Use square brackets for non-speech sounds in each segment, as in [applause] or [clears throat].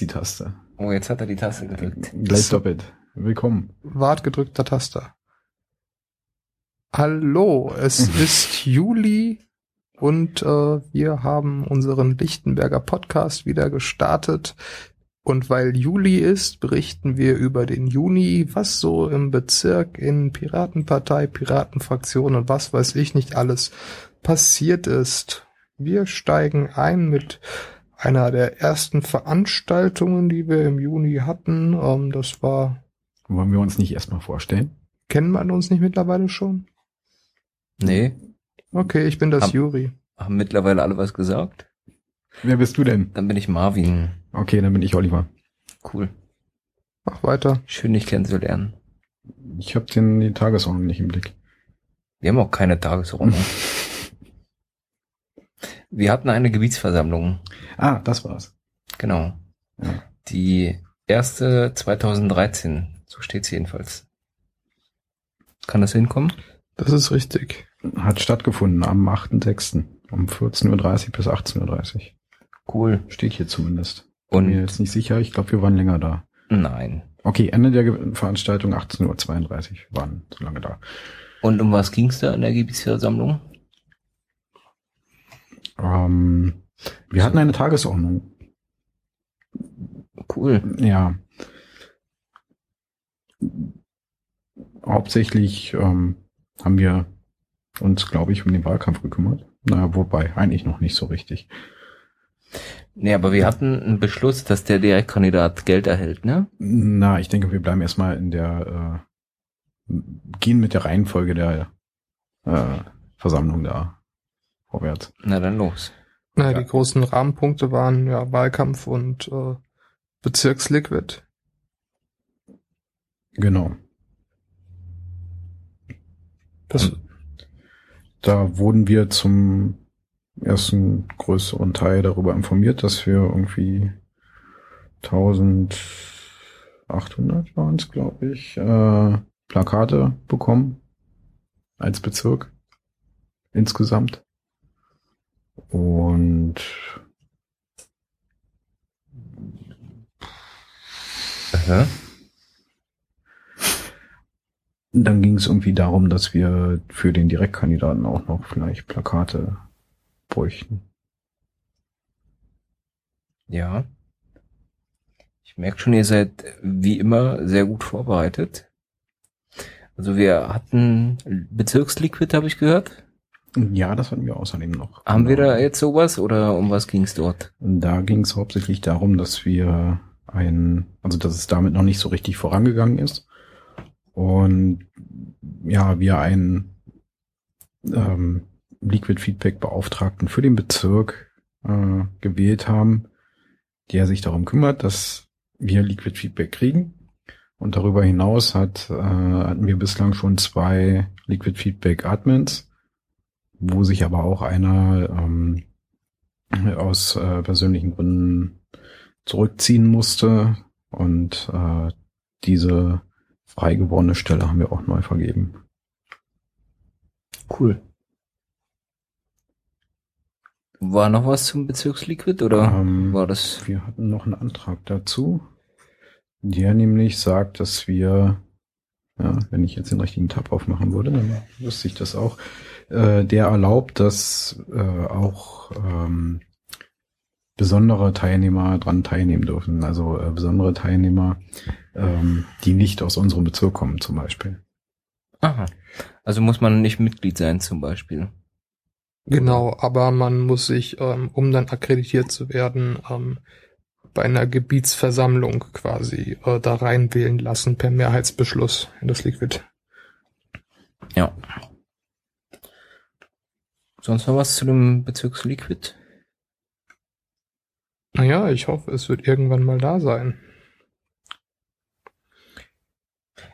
die Taste. Oh, jetzt hat er die Taste gedrückt. Gleich doppelt. Willkommen. Wart gedrückter Taster. Hallo, es [laughs] ist Juli und äh, wir haben unseren Lichtenberger Podcast wieder gestartet. Und weil Juli ist, berichten wir über den Juni, was so im Bezirk, in Piratenpartei, Piratenfraktion und was weiß ich nicht alles passiert ist. Wir steigen ein mit einer der ersten Veranstaltungen, die wir im Juni hatten. Ähm, das war. Wollen wir uns nicht erstmal vorstellen? Kennen wir uns nicht mittlerweile schon? Nee. Okay, ich bin das Haben- Juri. Haben mittlerweile alle was gesagt? Wer bist du denn? Dann bin ich Marvin. Okay, dann bin ich Oliver. Cool. Mach weiter. Schön, dich kennenzulernen. Ich habe den die Tagesordnung nicht im Blick. Wir haben auch keine Tagesordnung. [laughs] Wir hatten eine Gebietsversammlung. Ah, das war's. Genau. Ja. Die erste 2013. So steht's jedenfalls. Kann das hinkommen? Das ist richtig. Hat stattgefunden am 8.6. um 14.30 Uhr bis 18.30 Uhr. Cool. Steht hier zumindest. Bin mir Und jetzt nicht sicher. Ich glaube, wir waren länger da. nein. Okay, Ende der Veranstaltung 18.32 Uhr. Waren so lange da. Und um was ging's da in der Gebietsversammlung? Ähm, wir hatten eine Tagesordnung. Cool. Ja. Hauptsächlich ähm, haben wir uns, glaube ich, um den Wahlkampf gekümmert. Naja, wobei, eigentlich noch nicht so richtig. Nee, aber wir hatten einen Beschluss, dass der Direktkandidat Geld erhält, ne? Na, ich denke, wir bleiben erstmal in der, äh, gehen mit der Reihenfolge der äh, Versammlung da vorwärts. Na dann los. Na, Ja. Die großen Rahmenpunkte waren ja Wahlkampf und äh, Bezirksliquid. Genau. Das. Da wurden wir zum ersten größeren Teil darüber informiert, dass wir irgendwie 1800 waren es, glaube ich, äh, Plakate bekommen als Bezirk insgesamt. Und Aha. dann ging es irgendwie darum, dass wir für den Direktkandidaten auch noch vielleicht Plakate bräuchten. Ja. Ich merke schon, ihr seid wie immer sehr gut vorbereitet. Also wir hatten Bezirksliquid, habe ich gehört. Ja, das hatten wir außerdem noch. Haben wir Genau. da jetzt sowas oder um was ging's dort? Da ging es hauptsächlich darum, dass wir ein, also dass es damit noch nicht so richtig vorangegangen ist. Und ja, wir einen ähm, Liquid Feedback Beauftragten für den Bezirk äh, gewählt haben, der sich darum kümmert, dass wir Liquid Feedback kriegen. Und darüber hinaus hat, äh, hatten wir bislang schon zwei Liquid Feedback Admins, wo sich aber auch einer ähm, aus äh, persönlichen Gründen zurückziehen musste und äh, diese frei gewordene Stelle haben wir auch neu vergeben. Cool. War noch was zum Bezirksliquid oder Ähm, war das? Wir hatten noch einen Antrag dazu, der nämlich sagt, dass wir, ja, wenn ich jetzt den richtigen Tab aufmachen würde, dann wüsste ich das auch, äh, der erlaubt, dass äh, auch ähm, besondere Teilnehmer dran teilnehmen dürfen. Also äh, besondere Teilnehmer, ähm, die nicht aus unserem Bezirk kommen zum Beispiel. Aha. Also muss man nicht Mitglied sein zum Beispiel. genau, aber man muss sich, ähm, um dann akkreditiert zu werden, ähm, bei einer Gebietsversammlung quasi äh, da reinwählen lassen per Mehrheitsbeschluss in das Liquid. Ja. Sonst noch was zu dem Bezirksliquid? Naja, ich hoffe, es wird irgendwann mal da sein.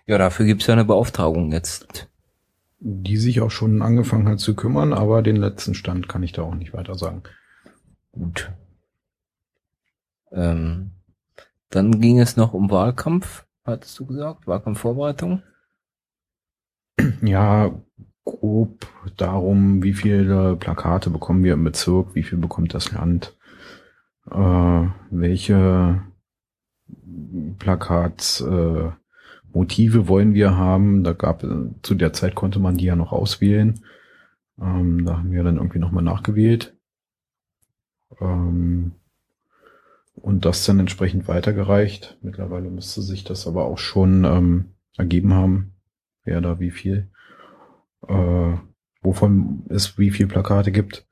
Ja, dafür gibt's ja eine Beauftragung jetzt. Die sich auch schon angefangen hat zu kümmern, aber den letzten Stand kann ich da auch nicht weiter sagen. Gut. Ähm, dann ging es noch um Wahlkampf, hattest du gesagt? Wahlkampfvorbereitung? Ja, grob darum, wie viele Plakate bekommen wir im Bezirk, wie viel bekommt das Land, äh, welche Plakat äh, wollen wir haben. Da gab zu der Zeit konnte man die ja noch auswählen. Ähm, da haben wir dann irgendwie nochmal nachgewählt. Ähm, und das dann entsprechend weitergereicht. Mittlerweile müsste sich das aber auch schon ähm, ergeben haben, wer da wie viel, äh, wovon es wie viel Plakate gibt.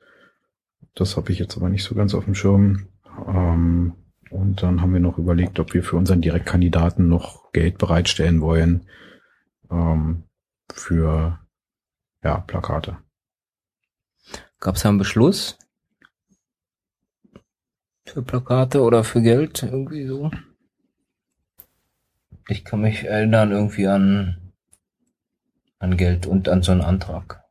Das habe ich jetzt aber nicht so ganz auf dem Schirm. Ähm, und dann haben wir noch überlegt, ob wir für unseren Direktkandidaten noch Geld bereitstellen wollen ähm, für ja, Plakate. Gab es einen Beschluss für Plakate oder für Geld irgendwie so? Ich kann mich erinnern irgendwie an an Geld und an so einen Antrag.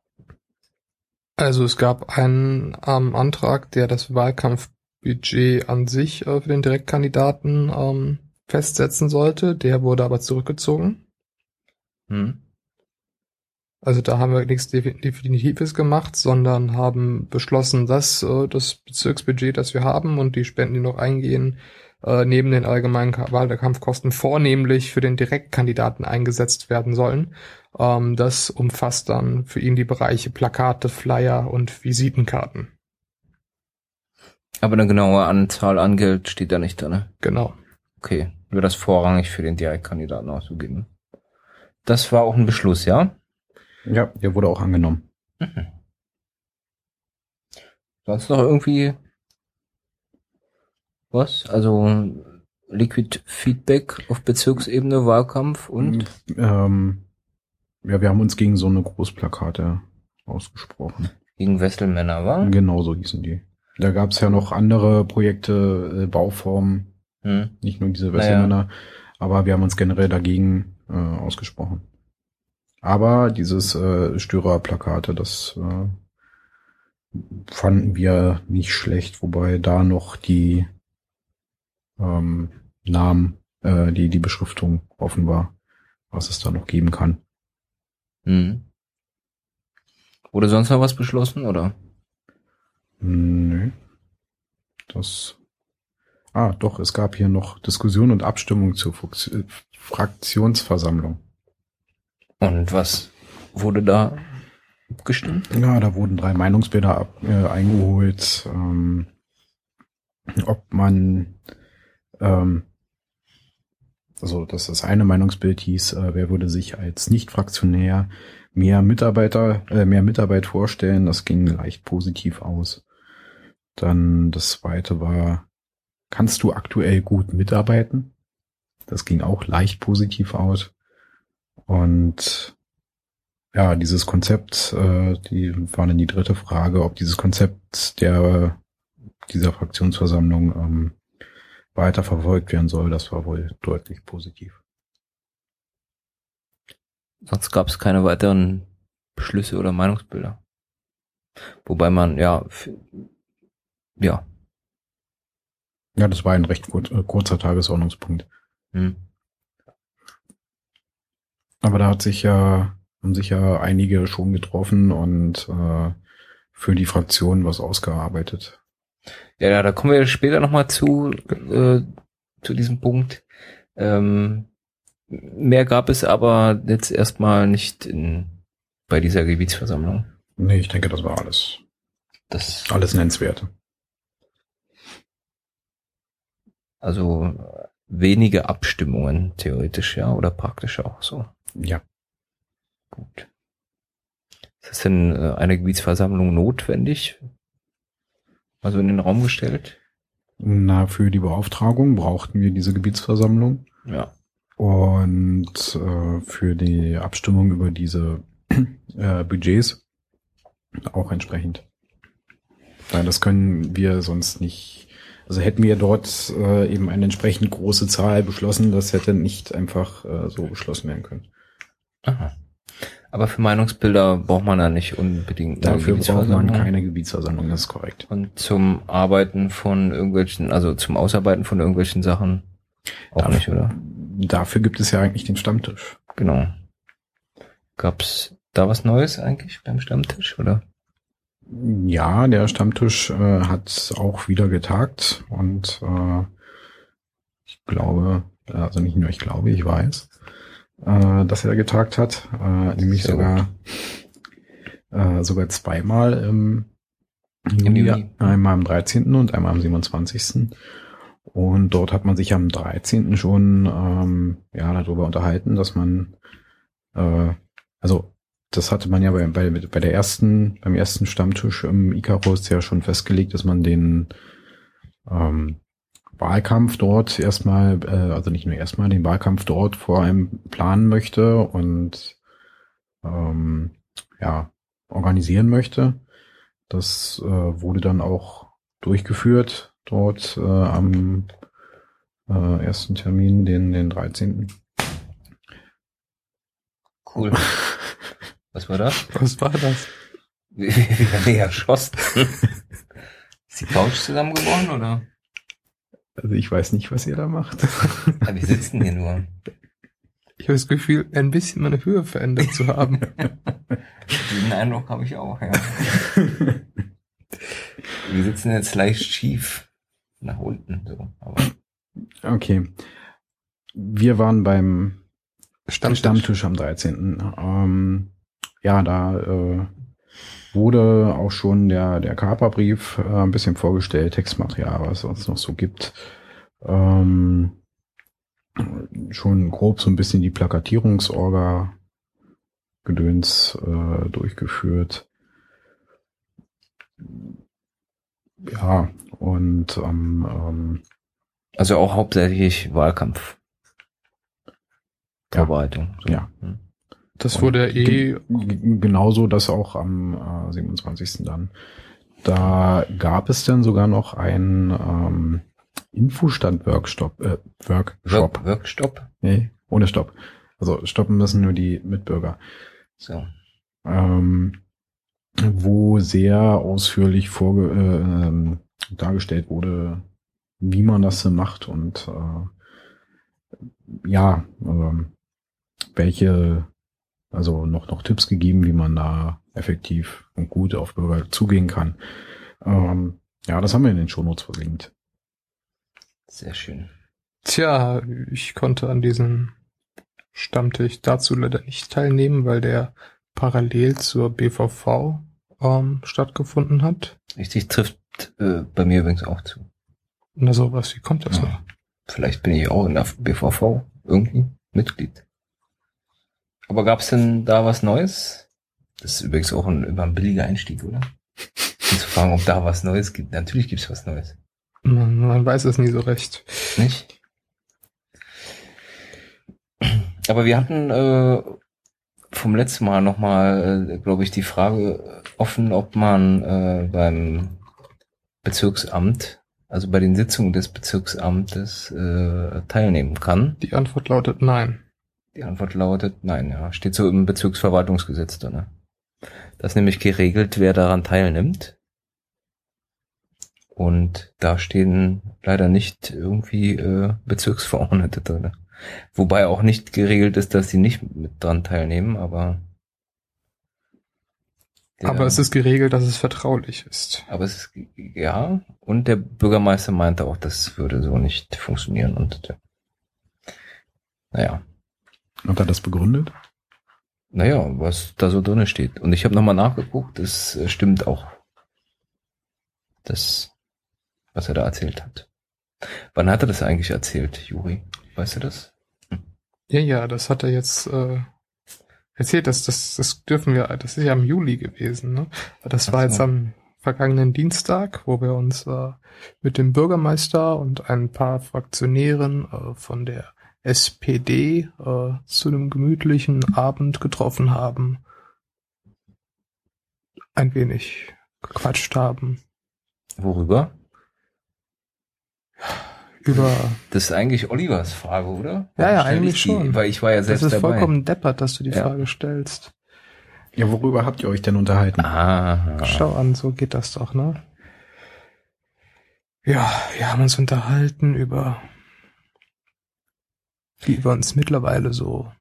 Also es gab einen ähm, Antrag, der das Wahlkampfbudget an sich äh, für den Direktkandidaten ähm, festsetzen sollte. Der wurde aber zurückgezogen. Hm. Also da haben wir nichts Definitives gemacht, sondern haben beschlossen, dass äh, das Bezirksbudget, das wir haben und die Spenden, die noch eingehen, äh, neben den allgemeinen Wahlkampfkosten vornehmlich für den Direktkandidaten eingesetzt werden sollen. Ähm, das umfasst dann für ihn die Bereiche Plakate, Flyer und Visitenkarten. Aber eine genaue Anzahl an Geld steht da nicht drin. Genau. Okay, nur das vorrangig für den Direktkandidaten auszugeben. Das war auch ein Beschluss, ja? Ja, der wurde auch angenommen. Mhm. Sonst noch irgendwie was? Also Liquid Feedback auf Bezirksebene, Wahlkampf und? Ähm, ja, wir haben uns gegen so eine Großplakate ausgesprochen. Gegen Westelmänner, war? Genau so hießen die. Da gab es ja noch andere Projekte, äh, Bauformen, hm. nicht nur diese Westelmänner, naja. aber wir haben uns generell dagegen äh, ausgesprochen. Aber dieses äh, Störerplakate, das äh, fanden wir nicht schlecht, wobei da noch die ähm, Namen, äh, die, die Beschriftung offen war, was es da noch geben kann. Hm. Wurde sonst noch was beschlossen, oder? Nö. Das. Ah, doch, es gab hier noch Diskussion und Abstimmung zur Fraktionsversammlung. Und was wurde da gestimmt? Ja, da wurden drei Meinungsbilder ab, äh, eingeholt, ähm, ob man, ähm, also dass das eine Meinungsbild hieß, äh, wer würde sich als Nicht-Fraktionär mehr Mitarbeiter, äh, mehr Mitarbeit vorstellen, das ging leicht positiv aus. Dann das zweite war, kannst du aktuell gut mitarbeiten? Das ging auch leicht positiv aus. Und ja, dieses Konzept, äh, die war dann die dritte Frage, ob dieses Konzept der dieser Fraktionsversammlung ähm, weiter verfolgt werden soll. Das war wohl deutlich positiv. Sonst gab es keine weiteren Beschlüsse oder Meinungsbilder. Wobei man, ja, ja. Ja, das war ein recht äh, kurzer Tagesordnungspunkt. Hm. Aber da hat sich ja, haben sich ja einige schon getroffen und äh, für die Fraktion was ausgearbeitet. Ja, da kommen wir später nochmal zu, äh, zu diesem Punkt. Ähm, mehr gab es aber jetzt erstmal nicht in, bei dieser Gebietsversammlung. Nee, ich denke, das war alles. Das alles nennenswert. Also wenige Abstimmungen theoretisch, ja, oder praktisch auch so. Ja. Gut. Ist denn äh, eine Gebietsversammlung notwendig? Also in den Raum gestellt? Na, für die Beauftragung brauchten wir diese Gebietsversammlung. Ja. Und äh, für die Abstimmung über diese [clears throat] äh, Budgets auch entsprechend. Weil das können wir sonst nicht. Also hätten wir dort äh, eben eine entsprechend große Zahl beschlossen, das hätte nicht einfach äh, so beschlossen werden können. Aha. Aber für Meinungsbilder braucht man da nicht unbedingt eine Dafür braucht man keine Gebietsversammlung, das ist korrekt. Und zum Arbeiten von irgendwelchen, also zum Ausarbeiten von irgendwelchen Sachen auch dafür, nicht, oder? Dafür gibt es ja eigentlich den Stammtisch. Genau. Gab's da was Neues eigentlich beim Stammtisch, oder? Ja, der Stammtisch äh, hat auch wieder getagt und äh, ich glaube, also nicht nur ich glaube, ich weiß, äh, dass er getagt hat, äh, nämlich Sehr sogar äh, sogar zweimal im Im Juni, Juni. einmal am 13. und einmal am 27. Und dort hat man sich am 13. schon ähm, ja darüber unterhalten, dass man äh, also das hatte man ja bei, bei, bei der ersten, beim ersten Stammtisch im Icarus ja schon festgelegt, dass man den ähm, Wahlkampf dort erstmal, äh, also nicht nur erstmal, den Wahlkampf dort vor allem planen möchte und ähm, ja, organisieren möchte. Das äh, wurde dann auch durchgeführt dort äh, am äh, ersten Termin, den, den 13. Cool. [laughs] Was war das? Was war das? [laughs] Wie, wie haben wir erschossen? Ist die Couch zusammengebrochen oder? Also ich weiß nicht, was ihr da macht. [laughs] Ja, wir sitzen hier nur. Ich habe das Gefühl, ein bisschen meine Höhe verändert zu haben. [laughs] Diesen Eindruck habe ich auch, ja. Wir sitzen jetzt leicht schief nach unten, so. Aber Okay. Wir waren beim Stammtisch. Stammtisch am 13. Ähm, ja, da äh, wurde auch schon der, der Kaperbrief äh, ein bisschen vorgestellt, Textmaterial, was es uns noch so gibt. Ähm, schon grob so ein bisschen die Plakatierungsorga Gedöns äh, durchgeführt. Ja, und am ähm, also auch hauptsächlich Wahlkampf. Ja. Vorbereitung. So. Ja. Hm. Das wurde eh, Genauso das auch am äh, 27. dann. Da gab es dann sogar noch einen ähm, Infostand-Workshop. Äh, Workshop. Work, Workstop. Nee, ohne Stopp. Also stoppen müssen nur die Mitbürger. So. Ähm, wo sehr ausführlich vorge äh, ähm, dargestellt wurde, wie man das so macht und äh, ja, ähm, welche, also noch, noch Tipps gegeben, wie man da effektiv und gut auf Bürger zugehen kann. Ähm, ja, das haben wir in den Shownotes verlinkt. Sehr schön. tja, ich konnte an diesem Stammtisch dazu leider nicht teilnehmen, weil der parallel zur BVV ähm, stattgefunden hat. Richtig trifft äh, bei mir übrigens auch zu. Na sowas, wie kommt das Ja. noch? Vielleicht bin ich auch in der BVV irgendwie Mitglied. Aber gab es denn da was Neues? Das ist übrigens auch ein, immer ein billiger Einstieg, oder? Um [laughs] zu fragen, ob da was Neues gibt. Natürlich gibt es was Neues. Man, man weiß es nie so recht. Nicht? Aber wir hatten äh, vom letzten Mal nochmal, äh, glaube ich, die Frage offen, ob man äh, beim Bezirksamt, also bei den Sitzungen des Bezirksamtes äh, teilnehmen kann. Die Antwort lautet nein. Die Antwort lautet nein, ja. Steht so im Bezirksverwaltungsgesetz drin. Das ist nämlich geregelt, wer daran teilnimmt. Und da stehen leider nicht irgendwie äh, Bezirksverordnete drin. Wobei auch nicht geregelt ist, dass sie nicht mit dran teilnehmen, aber. der- Aber es ist geregelt, dass es vertraulich ist. aber es ist, ja, und der Bürgermeister meinte auch, das würde so nicht funktionieren und, äh, naja, Hat er das begründet? naja, was da so drinne steht. Und ich habe nochmal nachgeguckt, es stimmt auch. Das, was er da erzählt hat. Wann hat er das eigentlich erzählt, Juri? Weißt du das? Ja, ja, das hat er jetzt äh, erzählt. Das, das, das dürfen wir, das ist ja im Juli gewesen. Ne? Das Ach war so. jetzt am vergangenen Dienstag, wo wir uns äh, mit dem Bürgermeister und ein paar Fraktionären äh, von der SPD äh, zu einem gemütlichen Abend getroffen haben, ein wenig gequatscht haben Worüber? über. Das ist eigentlich Olivers Frage, oder? Ja, ja, eigentlich die? schon. Weil ich war ja Das selbst ist dabei. vollkommen deppert, dass du die Ja. Frage stellst. Ja, worüber habt ihr euch denn unterhalten? Ah, Schau an, so geht das doch, ne? Ja, wir haben uns unterhalten über, wie wir uns mittlerweile so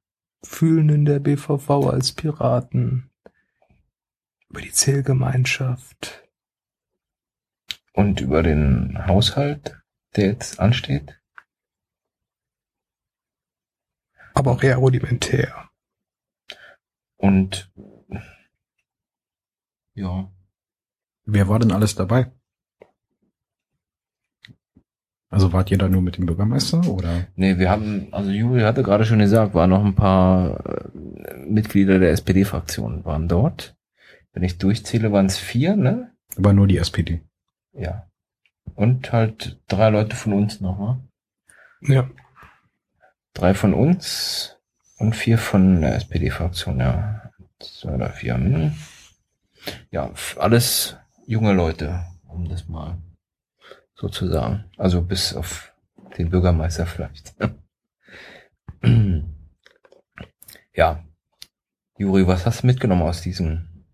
fühlen in der BVV als Piraten, über die Zählgemeinschaft. Und über den Haushalt, der jetzt ansteht? Aber auch eher rudimentär. Und ja, Wer war denn alles dabei? Also wart ihr da nur mit dem Bürgermeister oder? nee, wir haben, also Juri hatte gerade schon gesagt, waren noch ein paar äh, Mitglieder der SPD-Fraktion waren dort. Wenn ich durchzähle, waren es vier, ne? Aber nur die SPD. Ja. Und halt drei Leute von uns noch, ne? Ja. Drei von uns und vier von der SPD-Fraktion, ja. Zwei oder vier. Hm. Ja, alles junge Leute, um das mal so zu sagen. Also bis auf den Bürgermeister vielleicht. [clears throat] ja. Juri, was hast du mitgenommen aus diesem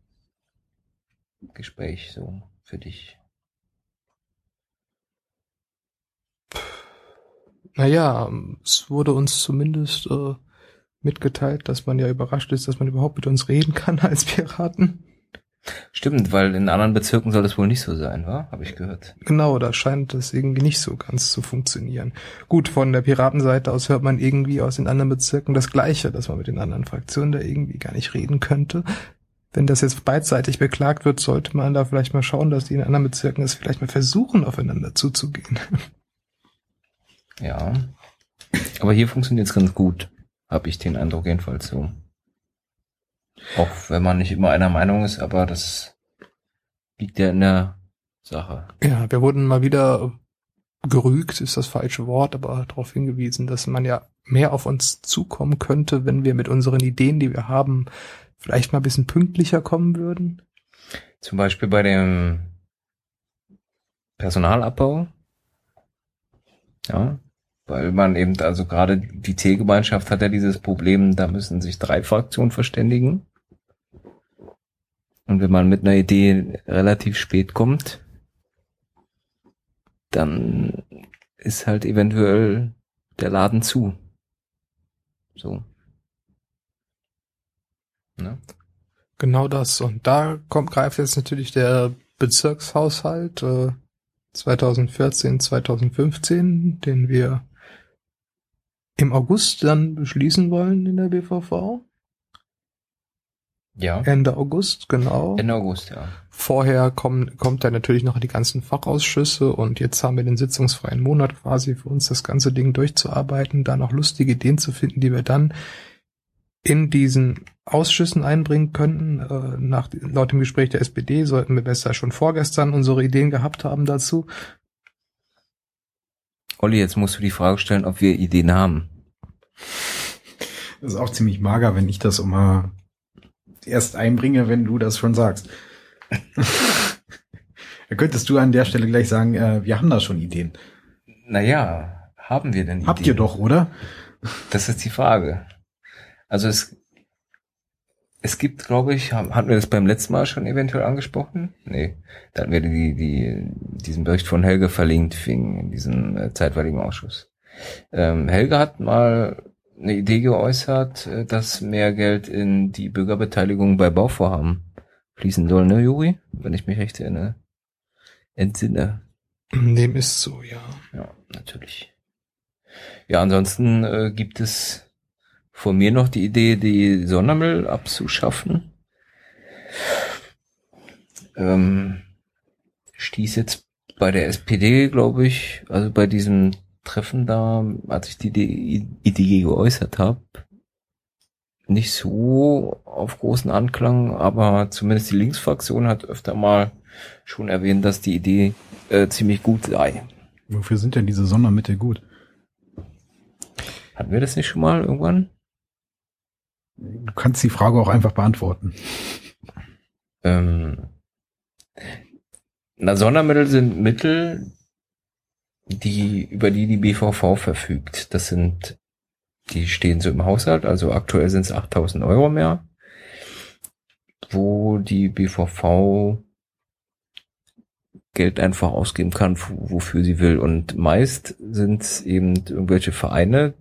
Gespräch so für dich? Naja, es wurde uns zumindest äh, mitgeteilt, dass man ja überrascht ist, dass man überhaupt mit uns reden kann [laughs] als Piraten. Stimmt, weil in anderen Bezirken soll das wohl nicht so sein, wa? Habe ich gehört. Genau, da scheint das irgendwie nicht so ganz zu funktionieren. Gut, von der Piratenseite aus hört man irgendwie aus den anderen Bezirken das Gleiche, dass man mit den anderen Fraktionen da irgendwie gar nicht reden könnte. Wenn das jetzt beidseitig beklagt wird, sollte man da vielleicht mal schauen, dass die in anderen Bezirken es vielleicht mal versuchen, aufeinander zuzugehen. Ja. Aber hier funktioniert es ganz gut. Habe ich den Eindruck jedenfalls so. Auch wenn man nicht immer einer Meinung ist, aber das liegt ja in der Sache. Ja, wir wurden mal wieder gerügt, ist das falsche Wort, aber darauf hingewiesen, dass man ja mehr auf uns zukommen könnte, wenn wir mit unseren Ideen, die wir haben, vielleicht mal ein bisschen pünktlicher kommen würden. Zum Beispiel bei dem Personalabbau. Ja. Weil man eben, also gerade die T-Gemeinschaft hat ja dieses Problem, da müssen sich drei Fraktionen verständigen. Und wenn man mit einer Idee relativ spät kommt, dann ist halt eventuell der Laden zu. So. Ne? Genau das. Und da kommt, greift jetzt natürlich der Bezirkshaushalt äh, 2014, 2015, den wir im August dann beschließen wollen in der BVV. Ja. Ende August, genau. Ende August, ja. Vorher kommen, kommt dann natürlich noch die ganzen Fachausschüsse und jetzt haben wir den sitzungsfreien Monat quasi für uns das ganze Ding durchzuarbeiten, da noch lustige Ideen zu finden, die wir dann in diesen Ausschüssen einbringen könnten. Äh, nach, laut dem Gespräch der SPD sollten wir besser schon vorgestern unsere Ideen gehabt haben dazu. Olli, jetzt musst du die Frage stellen, ob wir Ideen haben. Das ist auch ziemlich mager, wenn ich das immer erst einbringe, wenn du das schon sagst. [laughs] da könntest du an der Stelle gleich sagen, äh, wir haben da schon Ideen. Naja, haben wir denn Habt Ideen? ihr doch, oder? Das ist die Frage. Also es, es gibt, glaube ich, haben- hatten wir das beim letzten Mal schon eventuell angesprochen? Nee, da hatten wir die, die, diesen Bericht von Helge verlinkt wegen diesem äh, zeitweiligen Ausschuss. Ähm, Helge hat mal eine Idee geäußert, äh, dass mehr Geld in die Bürgerbeteiligung bei Bauvorhaben fließen soll, ne, Juri? Wenn ich mich recht erinnere. Entsinne. Dem ist so, ja. Ja, natürlich. Ja, ansonsten äh, gibt es von mir noch die Idee, die Sondermüll abzuschaffen. Ähm, stieß jetzt bei der SPD, glaube ich, also bei diesem Treffen da, als ich die Idee, geäußert habe, nicht so auf großen Anklang, aber zumindest die Linksfraktion hat öfter mal schon erwähnt, dass die Idee äh, ziemlich gut sei. Wofür sind denn diese Sondermittel gut? Hatten wir das nicht schon mal irgendwann? Du kannst die Frage auch einfach beantworten. Ähm, na, Sondermittel sind Mittel, die, über die die BVV verfügt. Das sind, die stehen so im Haushalt, also aktuell sind es 8000 Euro mehr, wo die BVV Geld einfach ausgeben kann, wo- wofür sie will. Und meist sind es eben irgendwelche Vereine,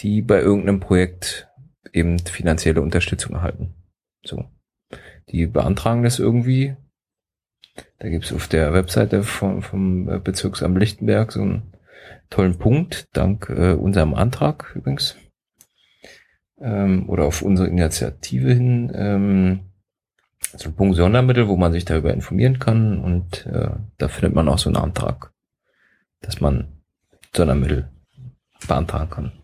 die bei irgendeinem Projekt eben finanzielle Unterstützung erhalten. So. Die beantragen das irgendwie. Da gibt's auf der Webseite vom, vom Bezirksamt Lichtenberg so einen tollen Punkt, dank äh, unserem Antrag übrigens. ähm, oder auf unsere Initiative hin ähm, so ein Punkt Sondermittel, wo man sich darüber informieren kann und äh, da findet man auch so einen Antrag, dass man Sondermittel beantragen kann.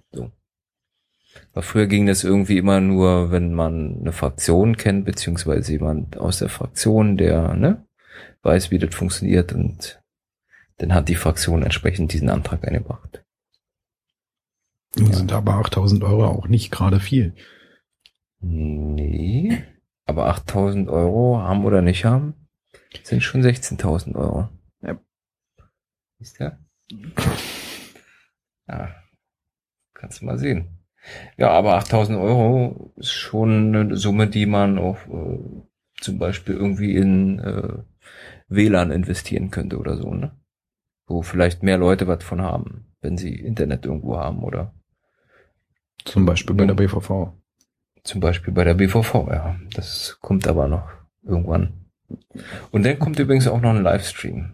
Aber früher ging das irgendwie immer nur, wenn man eine Fraktion kennt, beziehungsweise jemand aus der Fraktion, der ne, weiß, wie das funktioniert und dann hat die Fraktion entsprechend diesen Antrag eingebracht. Nun sind aber 8000 Euro auch nicht gerade viel. Nee, aber 8000 Euro haben oder nicht haben, sind schon 16.000 Euro. Ja. Ist der? Ja, kannst du mal sehen. Ja, aber 8000 Euro ist schon eine Summe, die man auch äh, zum Beispiel irgendwie in äh, WLAN investieren könnte oder so, ne? Wo vielleicht mehr Leute was von haben, wenn sie Internet irgendwo haben oder Zum Beispiel bei der BVV. zum Beispiel bei der BVV, ja. Das kommt aber noch irgendwann. Und dann kommt übrigens auch noch ein Livestream.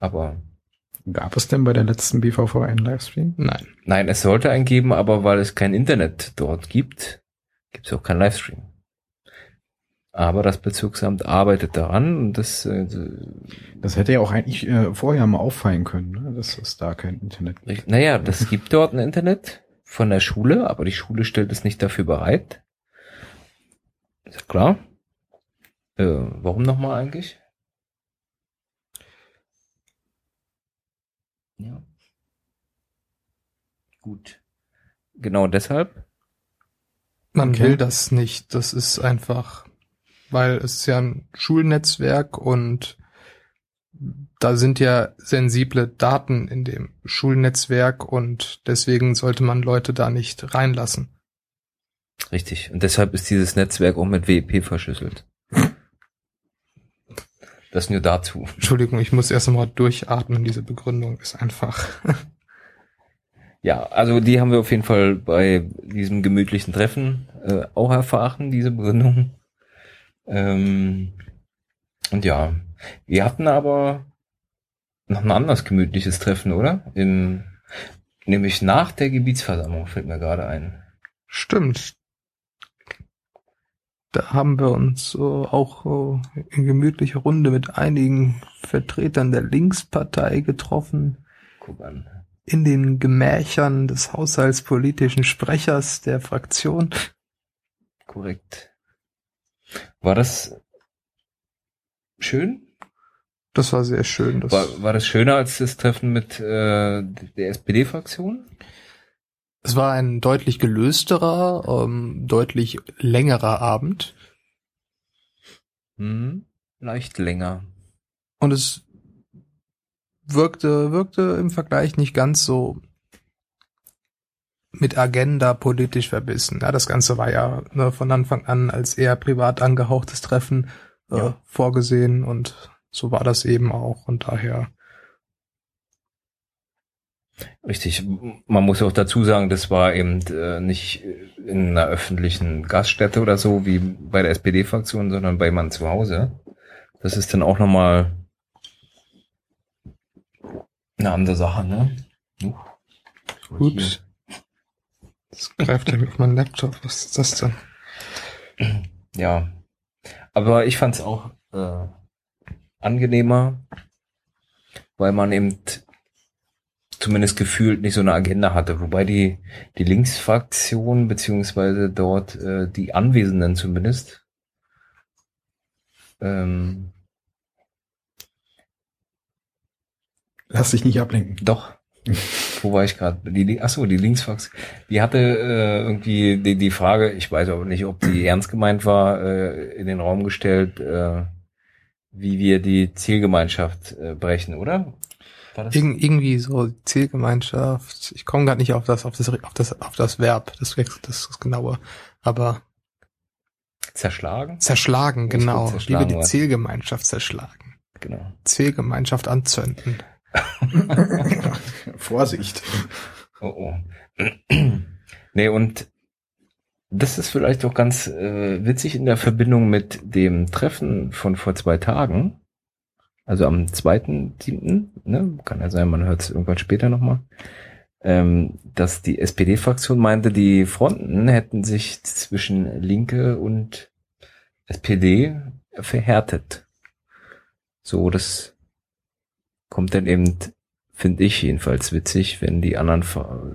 Aber Gab es denn bei der letzten BVV einen Livestream? Nein. nein, es sollte einen geben, aber weil es kein Internet dort gibt, gibt es auch keinen Livestream. Aber das Bezirksamt arbeitet daran und das äh, Das hätte ja auch eigentlich äh, vorher mal auffallen können, ne? dass es da kein Internet gibt. Naja, das gibt dort ein Internet von der Schule, aber die Schule stellt es nicht dafür bereit. Ist ja klar. Äh, warum nochmal eigentlich? Ja. Gut. Genau deshalb. Man Okay. will das nicht. Das ist einfach, weil es ist ja ein Schulnetzwerk und da sind ja sensible Daten in dem Schulnetzwerk und deswegen sollte man Leute da nicht reinlassen. Richtig. Und deshalb ist dieses Netzwerk auch mit WEP verschlüsselt. Das nur dazu. Entschuldigung, ich muss erst einmal durchatmen. Diese Begründung ist einfach. [laughs] Ja, also die haben wir auf jeden Fall bei diesem gemütlichen Treffen äh, auch erfahren, diese Begründung. Ähm, und ja, wir hatten aber noch ein anderes gemütliches Treffen, oder? Im, nämlich nach der Gebietsversammlung fällt mir gerade ein. Stimmt. Da haben wir uns äh, auch äh, in gemütlicher Runde mit einigen Vertretern der Linkspartei getroffen. Guck an. in den Gemächern des haushaltspolitischen Sprechers der Fraktion. Korrekt. War das schön? Das war sehr schön. Das War, war das schöner als das Treffen mit äh, der SPD-Fraktion? Es war ein deutlich gelösterer, ähm, deutlich längerer Abend. Hm, leicht länger. Und es wirkte, wirkte im Vergleich nicht ganz so mit Agenda politisch verbissen. Ja, das Ganze war ja ne, von Anfang an als eher privat angehauchtes Treffen äh, Ja. vorgesehen und so war das eben auch und daher Richtig. Man muss auch dazu sagen, das war eben äh, nicht in einer öffentlichen Gaststätte oder so wie bei der SPD-Fraktion, sondern bei man zu Hause. Das ist dann auch nochmal eine andere Sache, ne? Huch. Ups. Das greift ja auf meinen Laptop. Was ist das denn? Ja. Aber ich fand es auch äh, angenehmer, weil man eben zumindest gefühlt nicht so eine Agenda hatte. Wobei die, die Linksfraktion, beziehungsweise dort äh, die Anwesenden zumindest, ähm, Lass dich nicht ablenken. doch. [laughs] Wo war ich gerade? Die, Lin- ach so, die Linksfraktion. Die hatte äh, irgendwie die, die Frage, ich weiß aber nicht, ob die ernst gemeint war, äh, in den Raum gestellt, äh, wie wir die Zielgemeinschaft äh, brechen, oder? War das? Irg irgendwie so Zielgemeinschaft. Ich komme gerade nicht auf das, auf das, auf das, auf das Verb. Das wechselt das, das genaue. Aber Zerschlagen? zerschlagen, genau. wird Wie wir zerschlagen, die? Zielgemeinschaft zerschlagen. Genau. Zielgemeinschaft anzünden. [laughs] Vorsicht. Oh, oh. [clears throat] nee, und das ist vielleicht auch ganz äh, witzig in der Verbindung mit dem Treffen von vor zwei Tagen. Also am 2.7., ne? Kann ja sein, man hört es irgendwann später nochmal. ähm, dass die SPD-Fraktion meinte, die Fronten hätten sich zwischen Linke und SPD verhärtet. So, das kommt dann eben, finde ich jedenfalls witzig, wenn die anderen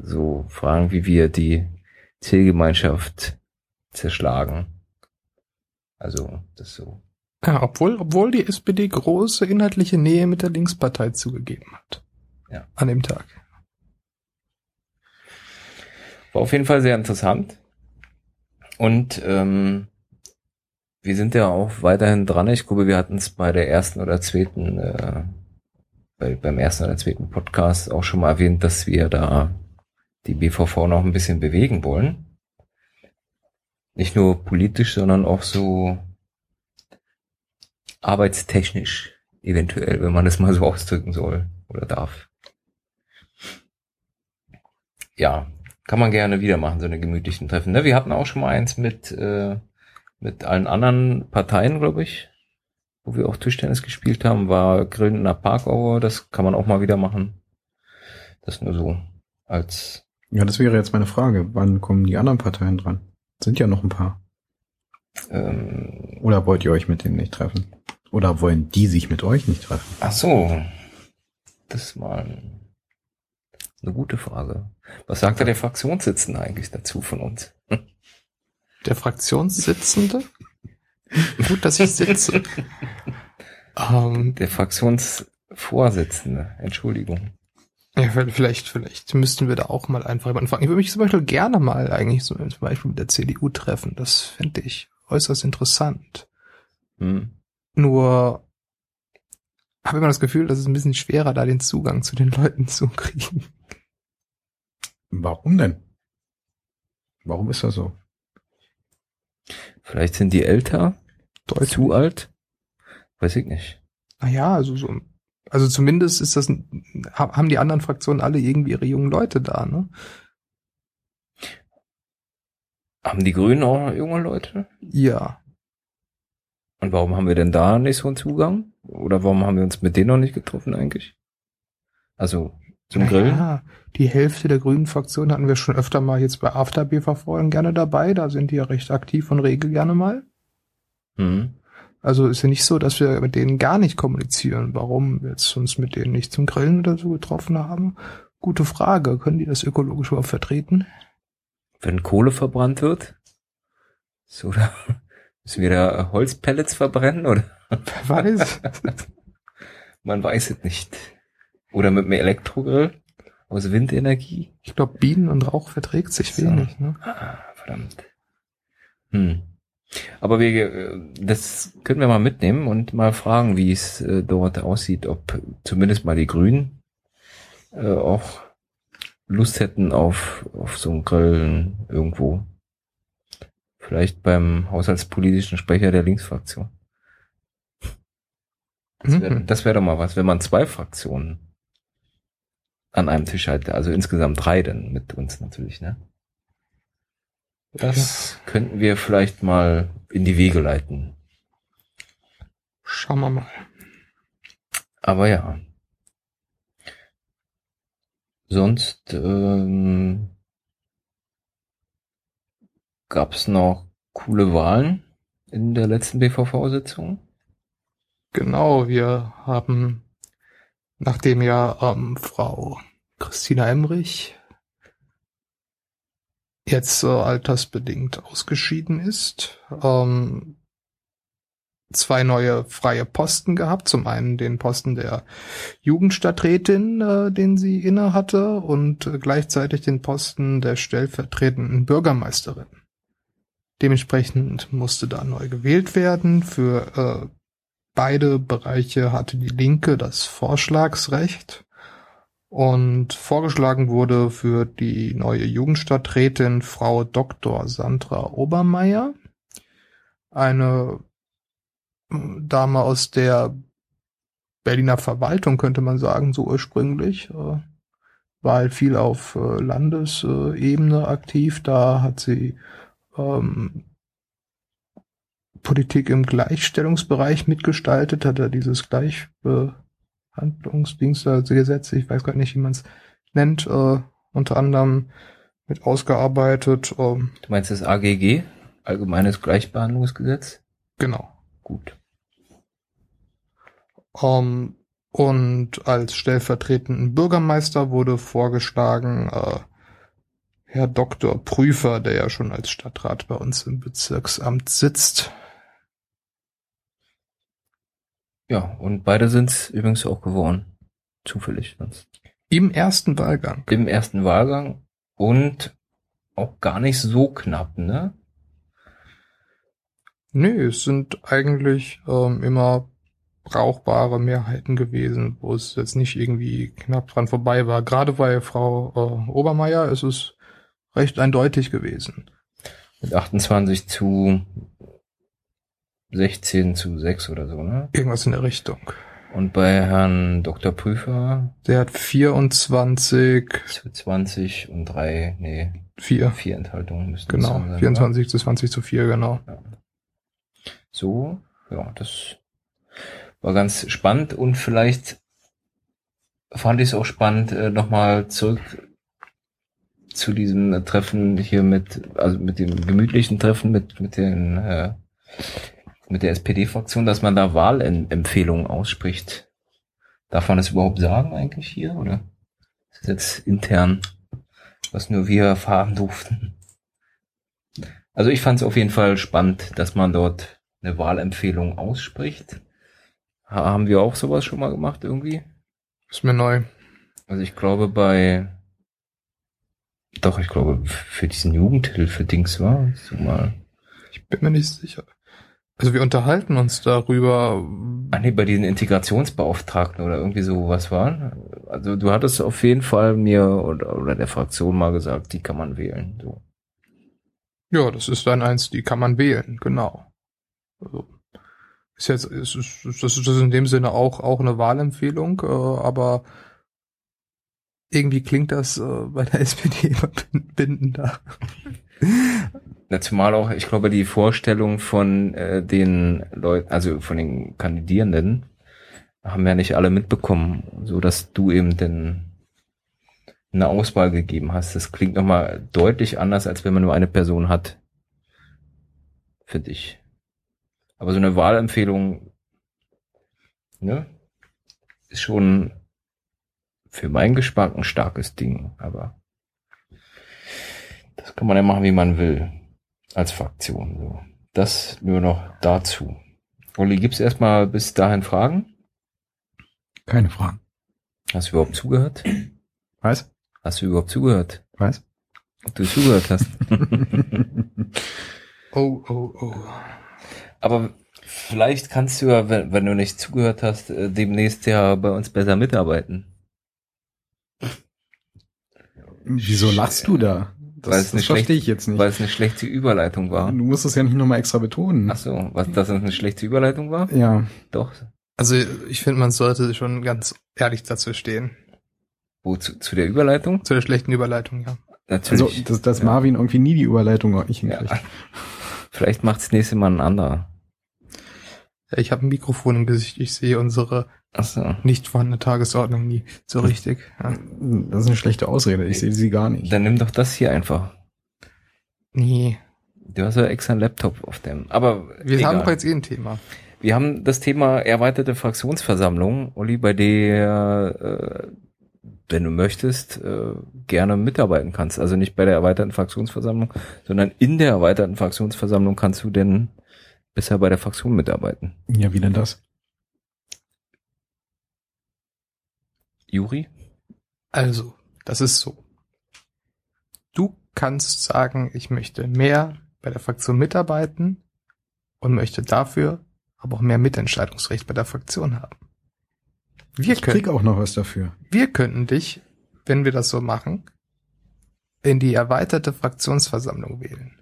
so fragen, wie wir die Zielgemeinschaft zerschlagen. Also, das so. Ja, obwohl, obwohl die SPD große inhaltliche Nähe mit der Linkspartei zugegeben hat. Ja. An dem Tag. War auf jeden Fall sehr interessant. Und ähm, wir sind ja auch weiterhin dran. Ich glaube, wir hatten es bei der ersten oder zweiten, äh, bei, beim ersten oder zweiten Podcast auch schon mal erwähnt, dass wir da die BVV noch ein bisschen bewegen wollen. Nicht nur politisch, sondern auch so arbeitstechnisch, eventuell, wenn man das mal so [laughs] ausdrücken soll oder darf. Ja, kann man gerne wieder machen, so eine gemütlichen Treffen. Ne? Wir hatten auch schon mal eins mit, äh, mit allen anderen Parteien, glaube ich, wo wir auch Tischtennis gespielt haben, war Grillen in der Parkauer, das kann man auch mal wieder machen. Das nur so als. Ja, das wäre jetzt meine Frage. Wann kommen die anderen Parteien dran? Sind ja noch ein paar. Ähm, Oder wollt ihr euch mit denen nicht treffen? Oder wollen die sich mit euch nicht treffen? ach so. Das mal eine gute Frage. Was sagt da der Fraktionssitzende eigentlich dazu von uns? Der Fraktionssitzende? Gut, dass ich sitze. [laughs] ähm, Der Fraktionsvorsitzende, Entschuldigung. ja, vielleicht, vielleicht müssten wir da auch mal einfach jemanden fragen. Ich würde mich zum Beispiel gerne mal eigentlich so zum Beispiel mit der CDU treffen. Das fände ich äußerst interessant. Hm. Nur habe immer das Gefühl, dass es ein bisschen schwerer, da den Zugang zu den Leuten zu kriegen. Warum denn? Warum ist das so? Vielleicht sind die älter, Deutlich. zu alt. Weiß ich nicht. Naja, also so, also zumindest ist das, ha- haben die anderen Fraktionen alle irgendwie ihre jungen Leute da, ne? Haben die Grünen auch noch junge Leute? Ja. Und warum haben wir denn da nicht so einen Zugang? Oder warum haben wir uns mit denen noch nicht getroffen eigentlich? Also zum Grillen? Ja, die Hälfte der grünen Fraktion hatten wir schon öfter mal jetzt bei After BVV gerne dabei. Da sind die ja recht aktiv und regel gerne mal. Mhm. Also ist ja nicht so, dass wir mit denen gar nicht kommunizieren. Warum wir jetzt uns mit denen nicht zum Grillen oder so getroffen haben? Gute Frage. Können die das ökologisch überhaupt vertreten? Wenn Kohle verbrannt wird? So, [laughs] da müssen wir da Holzpellets verbrennen oder? [laughs] Wer weiß. [laughs] Man weiß es nicht. Oder mit einem Elektrogrill aus Windenergie? Ich glaube, Bienen und Rauch verträgt sich So. wenig. Ne? Ah, verdammt. Hm. Aber wir, äh, das können wir mal mitnehmen und mal fragen, wie es äh, dort aussieht, ob zumindest mal die Grünen äh, auch Lust hätten auf, auf so ein Grillen irgendwo. Vielleicht beim haushaltspolitischen Sprecher der Linksfraktion. Das wäre Mhm. das wär doch mal was, wenn man zwei Fraktionen an einem Tisch hätte. Also insgesamt drei dann mit uns natürlich, ne? Das könnten wir vielleicht mal in die Wege leiten. Schauen wir mal. Aber ja. Sonst ähm, gab es noch coole Wahlen in der letzten BVV-Sitzung. Genau, wir haben, nachdem ja ähm, Frau Christina Emrich jetzt äh, altersbedingt ausgeschieden ist, ähm, zwei neue freie Posten gehabt. Zum einen den Posten der Jugendstadträtin, äh, den sie inne hatte, und äh, gleichzeitig den Posten der stellvertretenden Bürgermeisterin. Dementsprechend musste da neu gewählt werden. Für äh, beide Bereiche hatte die Linke das Vorschlagsrecht. Und vorgeschlagen wurde für die neue Jugendstadträtin Frau Dr. Sandra Obermeier, eine äh, Dame aus der Berliner Verwaltung, könnte man sagen, so ursprünglich. äh, War viel auf äh, Landesebene aktiv. Da hat sie ähm, Politik im Gleichstellungsbereich mitgestaltet, hat er dieses Gleichbehandlungsdings, also Gesetz, ich weiß gar nicht, wie man es nennt, äh, unter anderem mit ausgearbeitet. Ähm, Du meinst das AGG? Allgemeines Gleichbehandlungsgesetz? genau. Gut. Ähm, und als stellvertretenden Bürgermeister wurde vorgeschlagen äh, Herr Dr. Prüfer, der ja schon als Stadtrat bei uns im Bezirksamt sitzt. Ja, und beide sind's übrigens auch geworden. Zufällig. sonst. Im ersten Wahlgang. Im ersten Wahlgang und auch gar nicht so knapp, ne? Nee, es sind eigentlich ähm, immer brauchbare Mehrheiten gewesen, wo es jetzt nicht irgendwie knapp dran vorbei war. Gerade bei Frau äh, Obermeier ist es recht eindeutig gewesen. Mit 28 zu 16 zu 6 oder so, ne? Irgendwas in der Richtung. Und bei Herrn Dr. Prüfer Der hat 24, zu 20 und drei, nee, 4. vier Enthaltungen müssen es Genau, sein, oder? 24 zu 20 zu 4, genau. So, ja, das war ganz spannend und vielleicht fand ich es auch spannend, äh, nochmal zurück zu diesem Treffen hier mit, also mit dem gemütlichen Treffen mit, mit den, äh, mit der SPD-Fraktion, dass man da Wahlempfehlungen ausspricht. Darf man das überhaupt sagen eigentlich hier, oder? Ist das jetzt intern, was nur wir erfahren durften? Also ich fand es auf jeden Fall spannend, dass man dort eine Wahlempfehlung ausspricht. Ha- Haben wir auch sowas schon mal gemacht irgendwie? Ist mir neu. Also ich glaube bei doch, ich glaube für diesen Jugendhilfe-Dings war so mal. Ich bin mir nicht sicher. Also wir unterhalten uns darüber. Ah nee, bei diesen Integrationsbeauftragten oder irgendwie so was war. Also du hattest auf jeden Fall mir oder, oder der Fraktion mal gesagt, die kann man wählen. So. Ja, das ist dann eins, die kann man wählen, genau. Also, ist jetzt, ist, ist, das ist in dem Sinne auch, auch eine Wahlempfehlung, äh, aber irgendwie klingt das äh, bei der [laughs] SPD immer bin- bindender. Na, zumal auch, ich glaube, die Vorstellung von äh, den Leuten, also von den Kandidierenden, haben ja nicht alle mitbekommen, so dass du eben denn eine Auswahl gegeben hast. Das klingt nochmal deutlich anders, als wenn man nur eine Person hat. Finde ich. Aber so eine Wahlempfehlung, ne, ist schon für meinen Geschmack ein starkes Ding, aber das kann man ja machen, wie man will. Als Fraktion. So. Das nur noch dazu. Olli, gibt's erstmal bis dahin Fragen? Keine Fragen. Hast du überhaupt zugehört? Was? Hast du überhaupt zugehört? Was? Ob du zugehört hast? [laughs] Oh, oh, oh. Aber vielleicht kannst du ja, wenn, wenn du nicht zugehört hast, äh, demnächst ja bei uns besser mitarbeiten. Wieso lachst du da? Weil es Das, eine das verstehe schlechte- ich jetzt nicht. Weil es eine schlechte Überleitung war. Du musst es ja nicht nochmal extra betonen. Ach so, was, dass es eine schlechte Überleitung war? Ja, Doch. Also ich finde, man sollte schon ganz ehrlich dazu stehen. Wo, zu, zu der Überleitung? Zu der schlechten Überleitung, ja. also Natürlich. dass, dass Ja. Marvin irgendwie nie die Überleitung auch nicht hinkriegt. ja. [laughs] Vielleicht macht's nächste Mal ein anderer. ich habe ein Mikrofon im Gesicht, ich sehe unsere Ach so. nicht vorhandene Tagesordnung nie so richtig. Ja. Das ist eine schlechte Ausrede. Ich sehe sie gar nicht. Dann nimm doch das hier einfach. Nee. Du hast ja extra einen Laptop auf dem. Aber Wir egal. haben doch jetzt eh ein Thema. Wir haben das Thema erweiterte Fraktionsversammlung. Olli, bei der, äh, wenn du möchtest, äh, gerne mitarbeiten kannst. Also nicht bei der erweiterten Fraktionsversammlung, sondern in der erweiterten Fraktionsversammlung kannst du denn bisher bei der Fraktion mitarbeiten. Ja, wie denn das? Juri? Also, das ist so. Du kannst sagen, ich möchte mehr bei der Fraktion mitarbeiten und möchte dafür aber auch mehr Mitentscheidungsrecht bei der Fraktion haben. Wir Ich krieg können, auch noch was dafür. wir könnten dich, wenn wir das so machen, in die erweiterte Fraktionsversammlung wählen.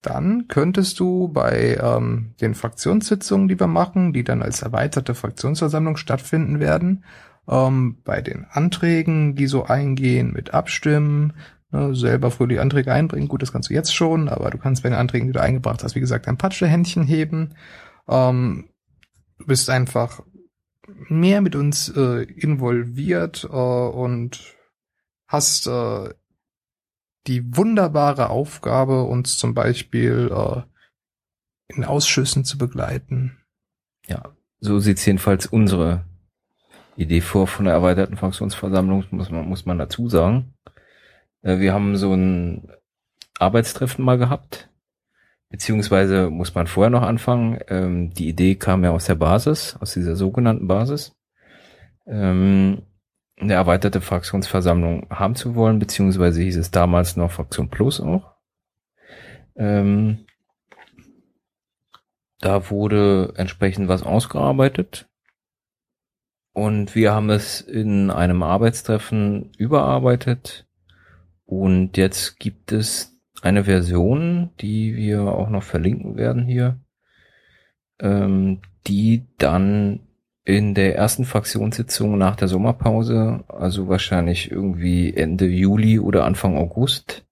Dann könntest du bei ähm, den Fraktionssitzungen, die wir machen, die dann als erweiterte Fraktionsversammlung stattfinden werden, ähm, bei den Anträgen, die so eingehen, mit abstimmen, ne, selber fröhlich Anträge einbringen. Gut, das kannst du jetzt schon, aber du kannst bei den Anträgen, die du eingebracht hast, wie gesagt, ein Patschehändchen heben. Ähm, du bist einfach mehr mit uns äh, involviert äh, und hast äh, die wunderbare Aufgabe, uns zum Beispiel äh, in Ausschüssen zu begleiten. Ja, so sieht's jedenfalls unsere Idee vor von der erweiterten Fraktionsversammlung, muss man, muss man dazu sagen. Äh, wir haben so ein Arbeitstreffen mal gehabt, beziehungsweise muss man vorher noch anfangen. Ähm, die Idee kam ja aus der Basis, aus dieser sogenannten Basis, ähm, eine erweiterte Fraktionsversammlung haben zu wollen, beziehungsweise hieß es damals noch Fraktion Plus auch. Ähm, da wurde entsprechend was ausgearbeitet. Und wir haben es in einem Arbeitstreffen überarbeitet. Und jetzt gibt es eine Version, die wir auch noch verlinken werden hier, ähm, die dann in der ersten Fraktionssitzung nach der Sommerpause, also wahrscheinlich irgendwie Ende Juli oder Anfang August,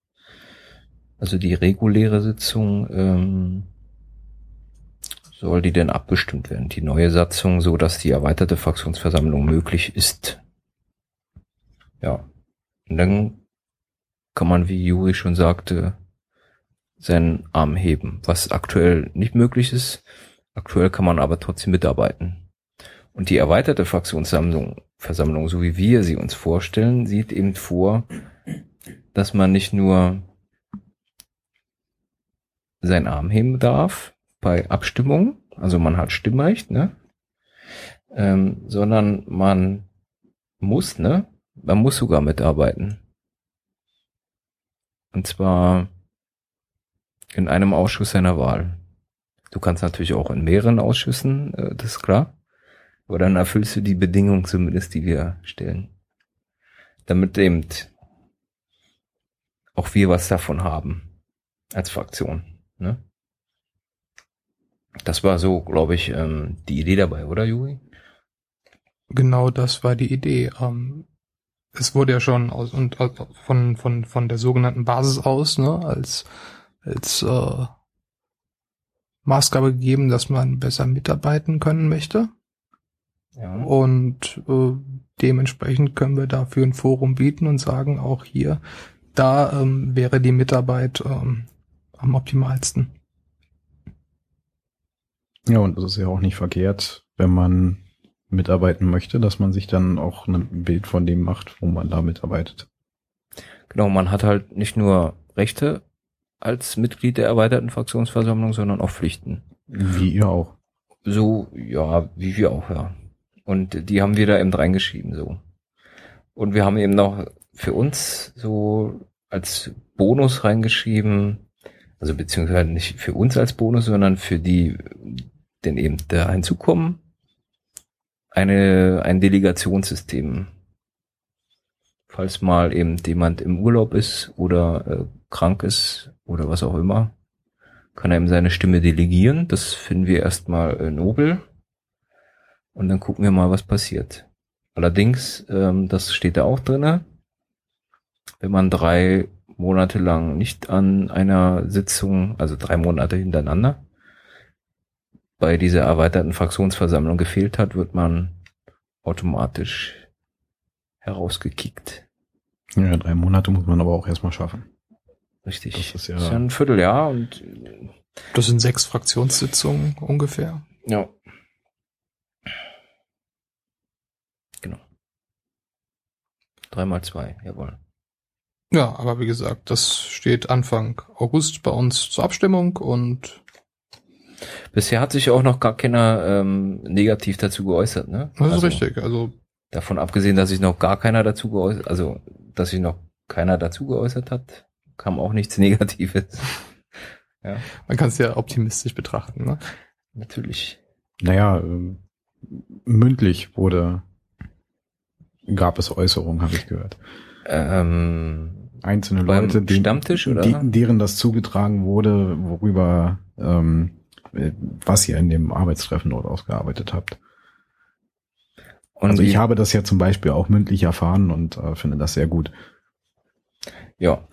also die reguläre Sitzung, ähm, soll die denn abgestimmt werden, die neue Satzung, so dass die erweiterte Fraktionsversammlung möglich ist. Ja. Und dann kann man, wie Juri schon sagte, seinen Arm heben, was aktuell nicht möglich ist. Aktuell kann man aber trotzdem mitarbeiten. Und die erweiterte Fraktionsversammlung, Versammlung, so wie wir sie uns vorstellen, sieht eben vor, dass man nicht nur seinen Arm heben darf, bei Abstimmung, also man hat Stimmrecht, ne? Ähm, sondern man muss, ne? Man muss sogar mitarbeiten. Und zwar in einem Ausschuss seiner Wahl. Du kannst natürlich auch in mehreren Ausschüssen, äh, das ist klar. Aber dann erfüllst du die Bedingungen zumindest, die wir stellen. Damit eben auch wir was davon haben. Als Fraktion. Ne? Das war so, glaube ich, ähm, die Idee dabei, oder Juri? Genau, das war die Idee. Ähm, es wurde ja schon aus und von von von der sogenannten Basis aus, ne, als als äh, Maßgabe gegeben, dass man besser mitarbeiten können möchte. Ja. Und äh, dementsprechend können wir dafür ein Forum bieten und sagen auch hier, da ähm, wäre die Mitarbeit ähm, am optimalsten. Ja, und es ist ja auch nicht verkehrt, wenn man mitarbeiten möchte, dass man sich dann auch ein Bild von dem macht, wo man da mitarbeitet. Genau, man hat halt nicht nur Rechte als Mitglied der erweiterten Fraktionsversammlung, sondern auch Pflichten. Wie ihr auch. So, ja, wie wir auch, ja. Und die haben wir da eben reingeschrieben, so. Und wir haben eben noch für uns so als Bonus reingeschrieben, also beziehungsweise nicht für uns als Bonus, sondern für die, denn eben da hinzukommen, eine, ein Delegationssystem. Falls mal eben jemand im Urlaub ist oder äh, krank ist oder was auch immer, kann er eben seine Stimme delegieren. Das finden wir erstmal äh, nobel. Und dann gucken wir mal, was passiert. Allerdings, ähm, das steht da auch drinne, wenn man drei Monate lang nicht an einer Sitzung, also drei Monate hintereinander, bei dieser erweiterten Fraktionsversammlung gefehlt hat, wird man automatisch herausgekickt. Ja, drei Monate muss man aber auch erstmal schaffen. Richtig. Das ist ja, das ist ja ein Vierteljahr und das sind sechs Fraktionssitzungen ungefähr. Ja. Genau. Dreimal zwei, jawohl. Ja, aber wie gesagt, das steht Anfang August bei uns zur Abstimmung und bisher hat sich auch noch gar keiner ähm, negativ dazu geäußert, ne? Das ist also, richtig. Also davon abgesehen, dass sich noch gar keiner dazu geäußert, also dass sich noch keiner dazu geäußert hat, kam auch nichts [laughs] Negatives. ja. Man kann es ja optimistisch betrachten, ne? Natürlich. Naja, äh, mündlich wurde gab es Äußerungen, habe ich gehört. Ähm, einzelne Leute, den, Stammtisch oder? Die, deren das zugetragen wurde, worüber ähm, was ihr in dem Arbeitstreffen dort ausgearbeitet habt. Und also ich habe das ja zum Beispiel auch mündlich erfahren und äh, finde das sehr gut. Ja.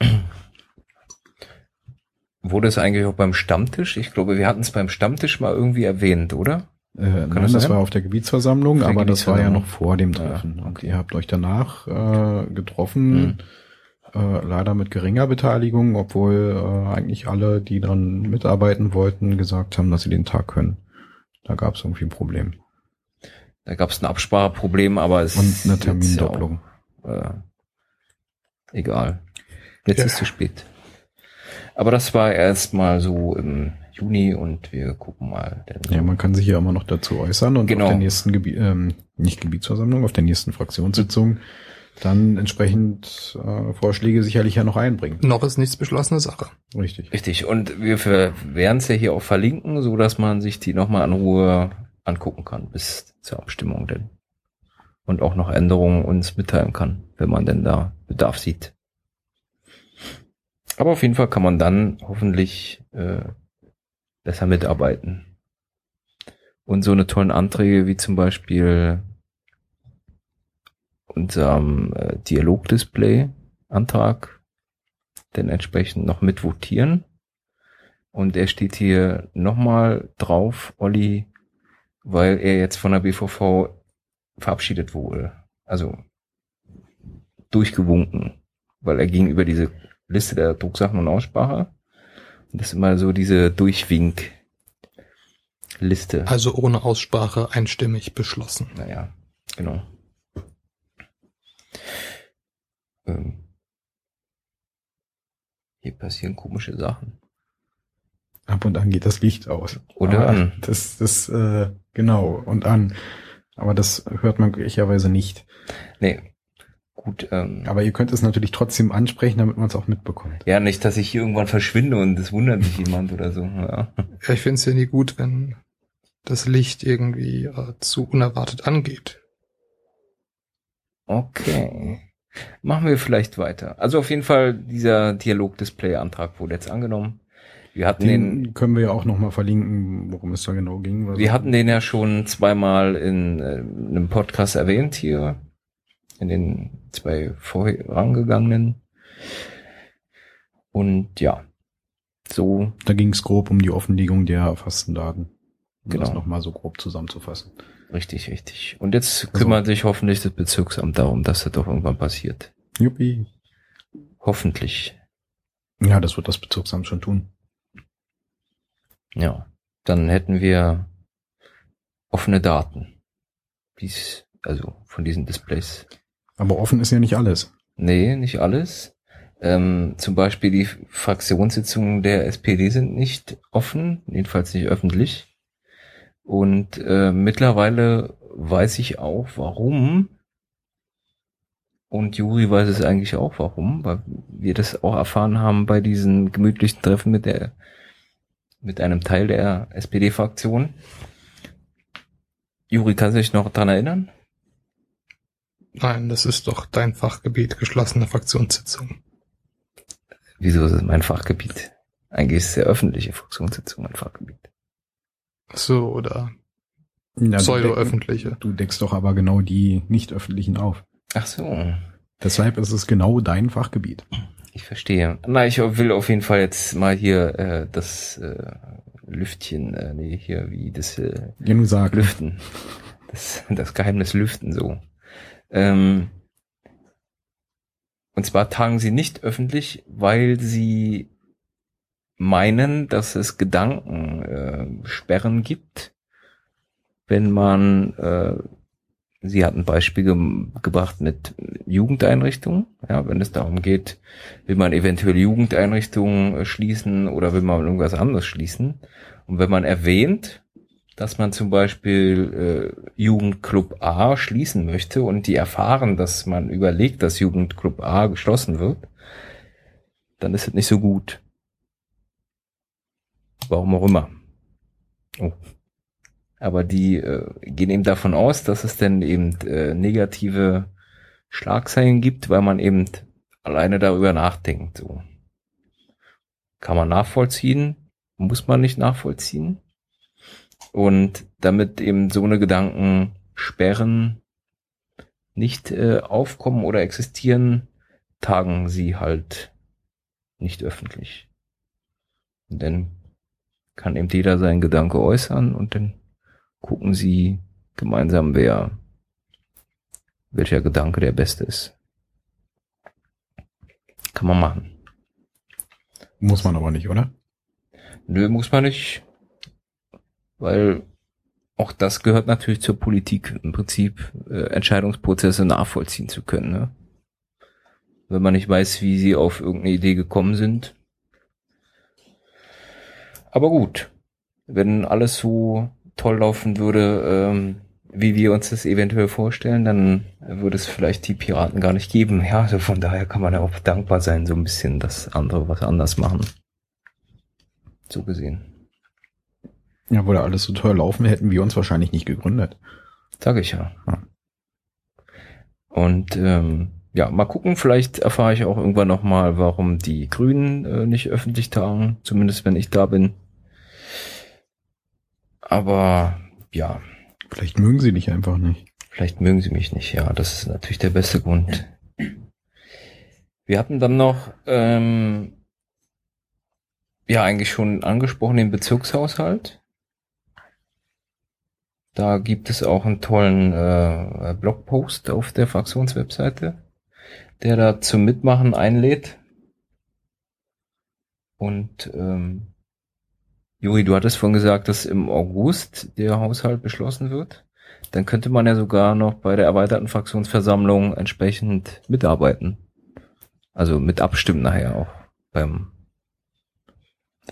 [clears throat] Wurde es eigentlich auch beim Stammtisch? Ich glaube, wir hatten es beim Stammtisch mal irgendwie erwähnt, oder? Äh, nein, das das, war auf der Gebietsversammlung, Auf der aber das war ja Gebietsversammlung. noch vor dem Ja, Treffen. Und okay. ihr habt euch danach äh, getroffen, Hm. Äh, leider mit geringer Beteiligung, obwohl äh, eigentlich alle, die dann mitarbeiten wollten, gesagt haben, dass sie den Tag können. Da gab es irgendwie ein Problem. Da gab es ein Abspracheproblem, aber es Und eine Termindopplung. Auch, äh, egal. Jetzt Ja. ist zu spät. Aber das war erstmal so im Juni und wir gucken mal. Ja, man kann sich ja immer noch dazu äußern und Genau. auf der nächsten Gebi ähm, nicht Gebietsversammlung, auf der nächsten Fraktionssitzung dann entsprechend äh, Vorschläge sicherlich ja noch einbringen. Noch ist nichts beschlossene Sache. Richtig. Richtig. Und wir werden es ja hier auch verlinken, so dass man sich die nochmal in Ruhe angucken kann bis zur Abstimmung denn. Und auch noch Änderungen uns mitteilen kann, wenn man denn da Bedarf sieht. Aber auf jeden Fall kann man dann hoffentlich äh, besser mitarbeiten. Und so eine tollen Anträge wie zum Beispiel unserem äh, Dialogdisplay-Antrag denn entsprechend noch mit votieren. Und er steht hier nochmal drauf, Olli, weil er jetzt von der BVV verabschiedet wurde. Also durchgewunken, weil er ging über diese Liste der Drucksachen und Aussprache. Und das ist immer so diese Durchwink-Liste. Also ohne Aussprache einstimmig beschlossen. Naja, genau. Ähm, hier passieren komische Sachen. Ab und an geht das Licht aus. Oder Aber an. Das, das, äh, genau, und an. Aber das hört man glücklicherweise nicht. Nee. Gut, ähm, Aber ihr könnt es natürlich trotzdem ansprechen, damit man es auch mitbekommt. ja, nicht, dass ich hier irgendwann verschwinde und es wundert sich jemand oder so. Ja. Ja, ich finde es ja nie gut, wenn das Licht irgendwie äh, zu unerwartet angeht. Okay. Machen wir vielleicht weiter. Also auf jeden Fall, dieser Dialog-Display-Antrag wurde jetzt angenommen. Wir hatten den, Den können wir ja auch nochmal verlinken, worum es da genau ging. Wir hatten den ja schon zweimal in äh, einem Podcast erwähnt hier. In den zwei vorangegangenen. Und ja, so Da ging es grob um die Offenlegung der erfassten Daten. Um Genau. das nochmal so grob zusammenzufassen. richtig, richtig. Und jetzt kümmert sich hoffentlich das Bezirksamt darum, dass das doch irgendwann passiert. Juppie. Hoffentlich. Ja, das wird das Bezirksamt schon tun. Ja, dann hätten wir offene Daten. Dies, also von diesen Displays. Aber offen ist ja nicht alles. Nee, nicht alles. Ähm, zum Beispiel die Fraktionssitzungen der SPD sind nicht offen, jedenfalls nicht öffentlich. Und äh, mittlerweile weiß ich auch, warum. Und Juri weiß es eigentlich auch, warum, weil wir das auch erfahren haben bei diesen gemütlichen Treffen mit der, mit einem Teil der SPD-Fraktion. Juri, kannst du dich noch dran erinnern? Nein, das ist doch dein Fachgebiet, geschlossene Fraktionssitzung. Wieso ist es mein Fachgebiet? Eigentlich ist es ja öffentliche Fraktionssitzung mein Fachgebiet. So, oder deck, pseudo-öffentliche. du deckst doch aber genau die nicht öffentlichen auf. Ach so, Deshalb ist es genau dein Fachgebiet. ich verstehe. Na, ich will auf jeden Fall jetzt mal hier äh, das äh, Lüftchen, äh, nee, hier wie das äh, Ja, sag. Lüften. Das, das Geheimnis Lüften so. Ähm, und zwar tagen sie nicht öffentlich, weil sie meinen, dass es Gedankensperren äh, gibt, wenn man, äh, sie hatten Beispiel ge gebracht mit Jugendeinrichtungen, ja, wenn es darum geht, will man eventuell Jugendeinrichtungen äh, schließen oder will man irgendwas anderes schließen. Und wenn man erwähnt, dass man zum Beispiel äh, Jugendclub A schließen möchte und die erfahren, dass man überlegt, dass Jugendclub A geschlossen wird, dann ist es nicht so gut. Warum auch immer. Oh. Aber die äh, gehen eben davon aus, dass es dann eben äh, negative Schlagzeilen gibt, weil man eben alleine darüber nachdenkt. So. Kann man nachvollziehen, muss man nicht nachvollziehen. Und damit eben so eine Gedanken sperren nicht äh, aufkommen oder existieren, tagen sie halt nicht öffentlich. Und dann kann eben jeder seinen Gedanke äußern und dann gucken sie gemeinsam, wer welcher Gedanke der beste ist. Kann man machen. Muss man aber nicht, oder? Nö, muss man nicht. Weil auch das gehört natürlich zur Politik, im Prinzip äh, Entscheidungsprozesse nachvollziehen zu können. Ne? Wenn man nicht weiß, wie sie auf irgendeine Idee gekommen sind. Aber gut, wenn alles so toll laufen würde, ähm, wie wir uns das eventuell vorstellen, dann würde es vielleicht die Piraten gar nicht geben. Ja, also von daher kann man ja auch dankbar sein, so ein bisschen, dass andere was anders machen. So gesehen. Ja, würde alles so toll laufen, hätten wir uns wahrscheinlich nicht gegründet. Sag ich ja. Und ähm, ja, mal gucken, vielleicht erfahre ich auch irgendwann nochmal, warum die Grünen äh, nicht öffentlich tagen, zumindest wenn ich da bin. Aber ja, Vielleicht mögen sie dich einfach nicht. Vielleicht mögen sie mich nicht, ja, das ist natürlich der beste Grund. Wir hatten dann noch, ähm, ja, eigentlich schon angesprochen, den Bezirkshaushalt. Da gibt es auch einen tollen äh, Blogpost auf der Fraktionswebseite, der da zum Mitmachen einlädt. Und ähm, Juri, du hattest vorhin gesagt, dass im August der Haushalt beschlossen wird. Dann könnte man ja sogar noch bei der erweiterten Fraktionsversammlung entsprechend mitarbeiten. Also mit abstimmen nachher auch beim,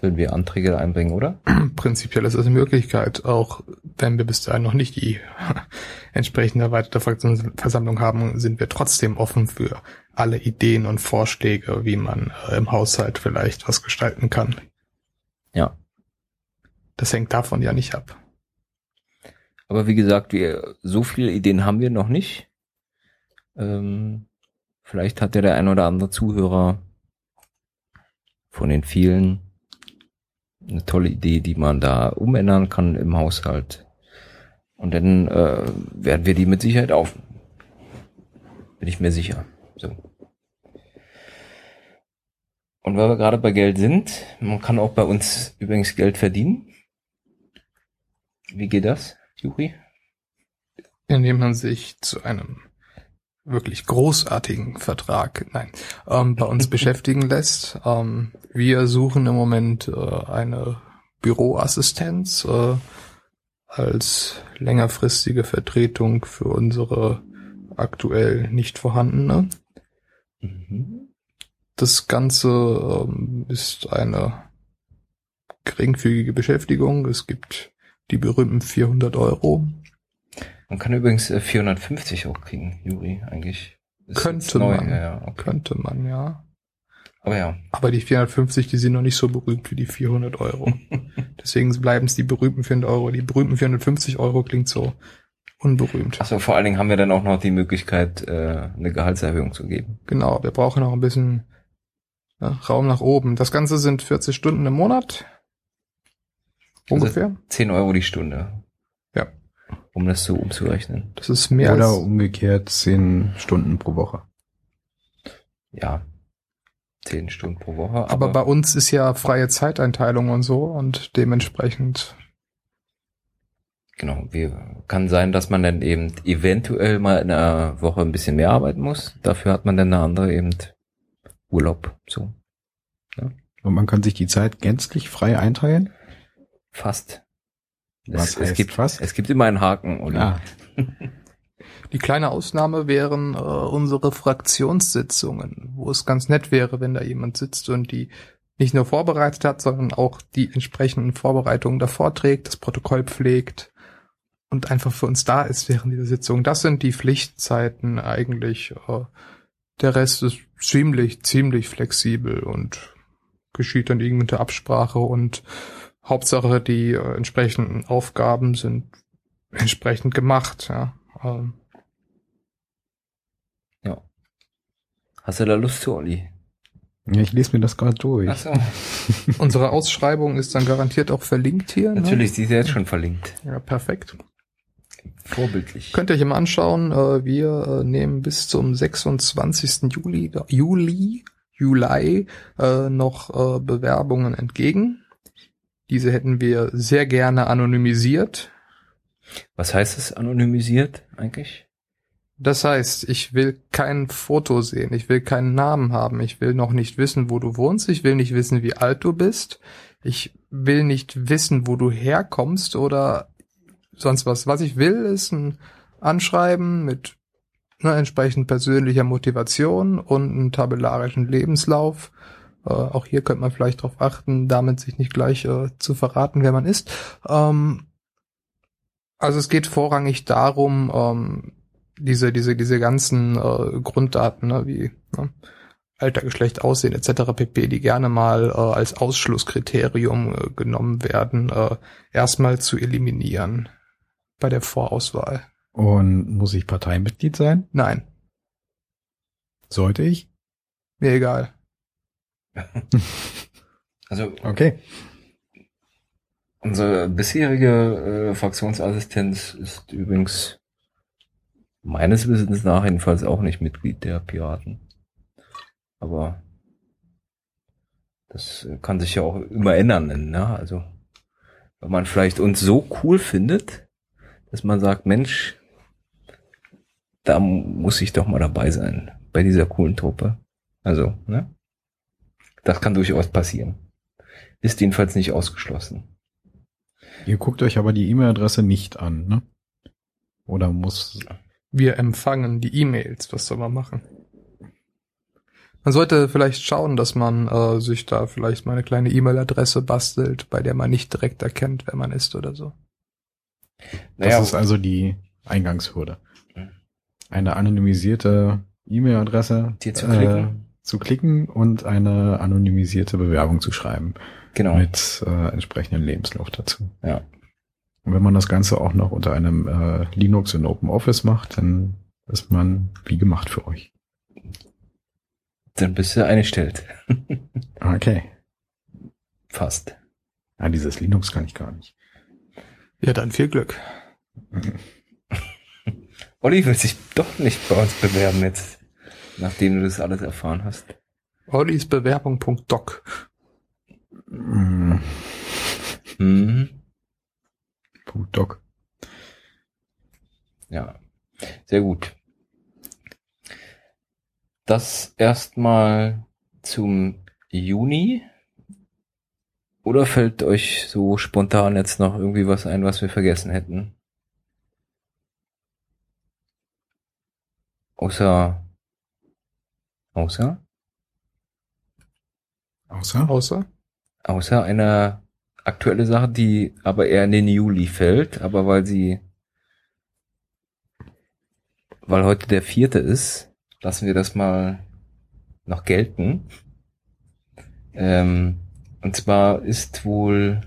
wenn wir Anträge einbringen, oder? [clears throat] Prinzipiell ist das eine Möglichkeit, auch wenn wir bis dahin noch nicht die [laughs] entsprechende erweiterte Fraktionsversammlung haben, sind wir trotzdem offen für alle Ideen und Vorschläge, wie man äh, im Haushalt vielleicht was gestalten kann. Das hängt davon ja nicht ab. Aber wie gesagt, wir, so viele Ideen haben wir noch nicht. Ähm, vielleicht hat ja der ein oder andere Zuhörer von den vielen eine tolle Idee, die man da umändern kann im Haushalt. Und dann äh, werden wir die mit Sicherheit auf. Bin ich mir sicher. So. Und weil wir gerade bei Geld sind, man kann auch bei uns übrigens Geld verdienen. Wie geht das, Juri? Indem man sich zu einem wirklich großartigen Vertrag, nein, ähm, bei uns [laughs] beschäftigen lässt. Ähm, wir suchen im Moment äh, eine Büroassistenz äh, als längerfristige Vertretung für unsere aktuell nicht vorhandene. Mhm. Das Ganze ähm, ist eine geringfügige Beschäftigung. Es gibt die berühmten 400 Euro. Man kann übrigens äh, 450 auch kriegen, Juri, eigentlich. Ist Könnte man. Ja, ja, okay. Könnte man, ja. Aber ja, Aber die 450, die sind noch nicht so berühmt wie die 400 Euro. [laughs] Deswegen bleiben es die berühmten 400 Euro. Die berühmten 450 Euro klingt so unberühmt. Achso, vor allen Dingen haben wir dann auch noch die Möglichkeit, äh, eine Gehaltserhöhung zu geben. Genau, wir brauchen noch ein bisschen ja, Raum nach oben. Das Ganze sind 40 Stunden im Monat. Ungefähr. 10 Euro die Stunde. Ja. Um das so umzurechnen. Das ist mehr Oder als, umgekehrt zehn Stunden pro Woche. Ja. 10 Stunden pro Woche. aber bei uns ist ja freie Zeiteinteilung und so und dementsprechend Genau, wir, kann sein, dass man dann eben eventuell mal in einer Woche ein bisschen mehr arbeiten muss. Dafür hat man dann eine andere eben Urlaub. So, Und man kann sich die Zeit gänzlich frei einteilen. Fast. Was es, es heißt gibt, fast? Es gibt immer einen Haken, Uli. Ah, [laughs] Die kleine Ausnahme wären äh, unsere Fraktionssitzungen, wo es ganz nett wäre, wenn da jemand sitzt und die nicht nur vorbereitet hat, sondern auch die entsprechenden Vorbereitungen davor trägt, das Protokoll pflegt und einfach für uns da ist während dieser Sitzung. Das sind die Pflichtzeiten eigentlich. Äh, der Rest ist ziemlich, ziemlich flexibel und geschieht dann irgendwie unter Absprache und Hauptsache die äh, entsprechenden Aufgaben sind entsprechend gemacht. Ja. Ähm, Hast du da Lust zu, Olli? ja, ich lese mir das gerade durch. Ach so. [laughs] Unsere Ausschreibung ist dann garantiert auch verlinkt hier. Ne? Natürlich, die ist ja jetzt schon verlinkt. Ja, perfekt. Vorbildlich. Könnt ihr euch mal anschauen. äh, Wir äh, nehmen bis zum 26. Juli, Juli, Juli äh, noch äh, Bewerbungen entgegen. Diese hätten wir sehr gerne anonymisiert Was heißt es anonymisiert eigentlich? Das heißt, ich will kein Foto sehen, ich will keinen Namen haben, ich will noch nicht wissen, wo du wohnst, ich will nicht wissen, wie alt du bist, ich will nicht wissen, wo du herkommst oder sonst was. Was ich will, ist ein Anschreiben mit ne, entsprechend persönlicher Motivation und einen tabellarischen Lebenslauf. Äh, auch hier könnte man vielleicht darauf achten, damit sich nicht gleich äh, zu verraten, wer man ist. Ähm, also es geht vorrangig darum, ähm, diese, diese, diese ganzen äh, Grunddaten, ne, wie ne, Alter, Geschlecht, Aussehen etc. pp, die gerne mal äh, als Ausschlusskriterium äh, genommen werden, erstmal zu eliminieren bei der Vorauswahl. Und muss ich Parteimitglied sein? Nein, Sollte ich? mir egal. [laughs] Also Okay. unsere bisherige äh, Fraktionsassistenz ist übrigens meines Wissens nach jedenfalls auch nicht Mitglied der Piraten. Aber das äh, kann sich ja auch immer ändern, ne? Also wenn man vielleicht uns so cool findet, dass man sagt, Mensch, da muss ich doch mal dabei sein bei dieser coolen Truppe. Also, ne? Das kann durchaus passieren. Ist jedenfalls nicht ausgeschlossen. Ihr guckt euch aber die E-Mail-Adresse nicht an, ne? Oder muss. Wir empfangen die E-Mails. Was soll man machen? Man sollte vielleicht schauen, dass man äh, sich da vielleicht mal eine kleine E-Mail-Adresse bastelt, bei der man nicht direkt erkennt, wer man ist oder so. Das ist also die Eingangshürde. Eine anonymisierte E-Mail-Adresse klicken. Äh, zu klicken und eine anonymisierte Bewerbung zu schreiben. genau. Mit äh, entsprechendem Lebenslauf dazu. Ja. Und wenn man das Ganze auch noch unter einem äh, Linux in Open Office macht, dann ist man wie gemacht für euch. Dann bist du eingestellt. [laughs] Okay. Fast. Ja, dieses Linux kann ich gar nicht. Ja, dann viel Glück. [laughs] Olli will sich doch nicht bei uns bewerben jetzt, nachdem du das alles erfahren hast. Ollis Bewerbung.doc. Mm, Mhm. Punkt Doc. Ja, sehr gut. Das erstmal zum Juni. Oder fällt euch so spontan jetzt noch irgendwie was ein, was wir vergessen hätten? Außer, außer, Außer? Außer? außer eine aktuelle Sache, die aber eher in den Juli fällt, aber weil sie, weil heute der vierte ist, lassen wir das mal noch gelten. Ähm, und zwar ist wohl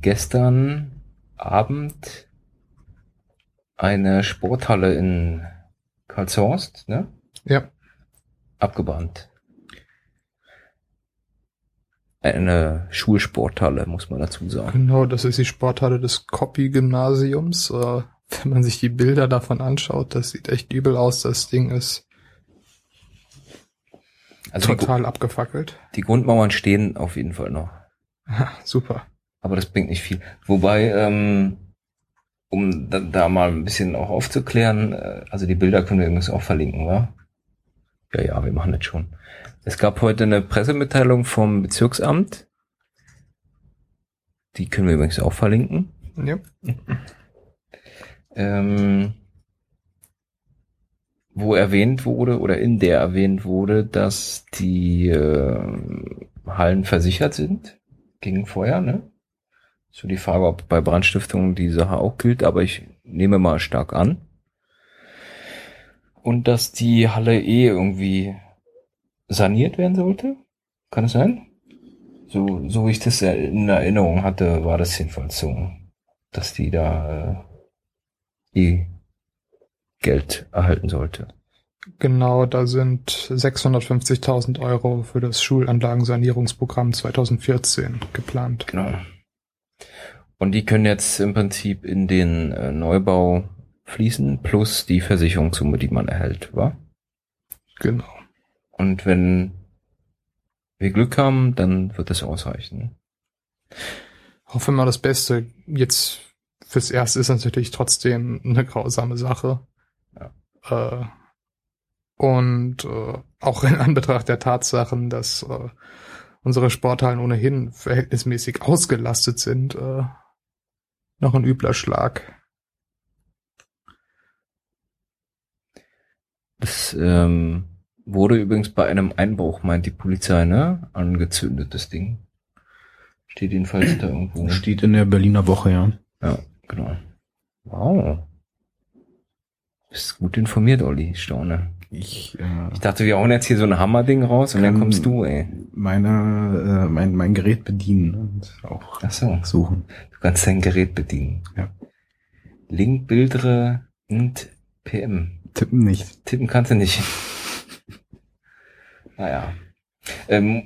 gestern Abend eine Sporthalle in Karlshorst, ne? Ja. Abgebrannt. Eine Schulsporthalle, muss man dazu sagen. Genau, das ist die Sporthalle des Copy-Gymnasiums. Äh, wenn man sich die Bilder davon anschaut, das sieht echt übel aus. Das Ding ist Also die, total abgefackelt. die Grundmauern stehen auf jeden Fall noch. Super. Aber das bringt nicht viel. Wobei, ähm, um da, da mal ein bisschen auch aufzuklären, äh, also die Bilder können wir übrigens auch verlinken, wa? Ja, ja, wir machen das schon. Es gab heute eine Pressemitteilung vom Bezirksamt. Die können wir übrigens auch verlinken. Ja. [laughs] ähm, wo erwähnt wurde oder in der erwähnt wurde, dass die äh, Hallen versichert sind gegen Feuer. Ne? So die Frage, ob bei Brandstiftung die Sache auch gilt, aber ich nehme mal stark an. Und dass die Halle eh irgendwie saniert werden sollte. Kann es sein? So, so wie ich das in Erinnerung hatte, war das jedenfalls so, dass die da äh, eh Geld erhalten sollte. Genau, da sind 650.000 Euro für das Schulanlagensanierungsprogramm 2014 geplant. Genau. Und die können jetzt im Prinzip in den äh, Neubau fließen, plus die Versicherungssumme, die man erhält, wa? Genau. Und wenn wir Glück haben, dann wird das ausreichen. Hoffen wir mal das Beste. Jetzt fürs Erste ist natürlich trotzdem eine grausame Sache. Ja. Äh, und äh, auch in Anbetracht der Tatsachen, dass äh, unsere Sporthallen ohnehin verhältnismäßig ausgelastet sind, äh, noch ein übler Schlag. Das ähm, wurde übrigens bei einem Einbruch, meint die Polizei, ne? Angezündet, das Ding. Steht jedenfalls da irgendwo. Steht in der Berliner Woche, ja. Ja, genau. Wow. Bist gut informiert, Olli, ich staune. Ich, äh, Ich dachte, wir hauen jetzt hier so ein Hammerding raus und dann kommst du, ey. meine, äh, mein, mein Gerät bedienen und auch Ach so, suchen. du kannst dein Gerät bedienen. Ja. Link, Bildere und PM. Tippen nicht. Tippen kannst du nicht. naja. Ähm,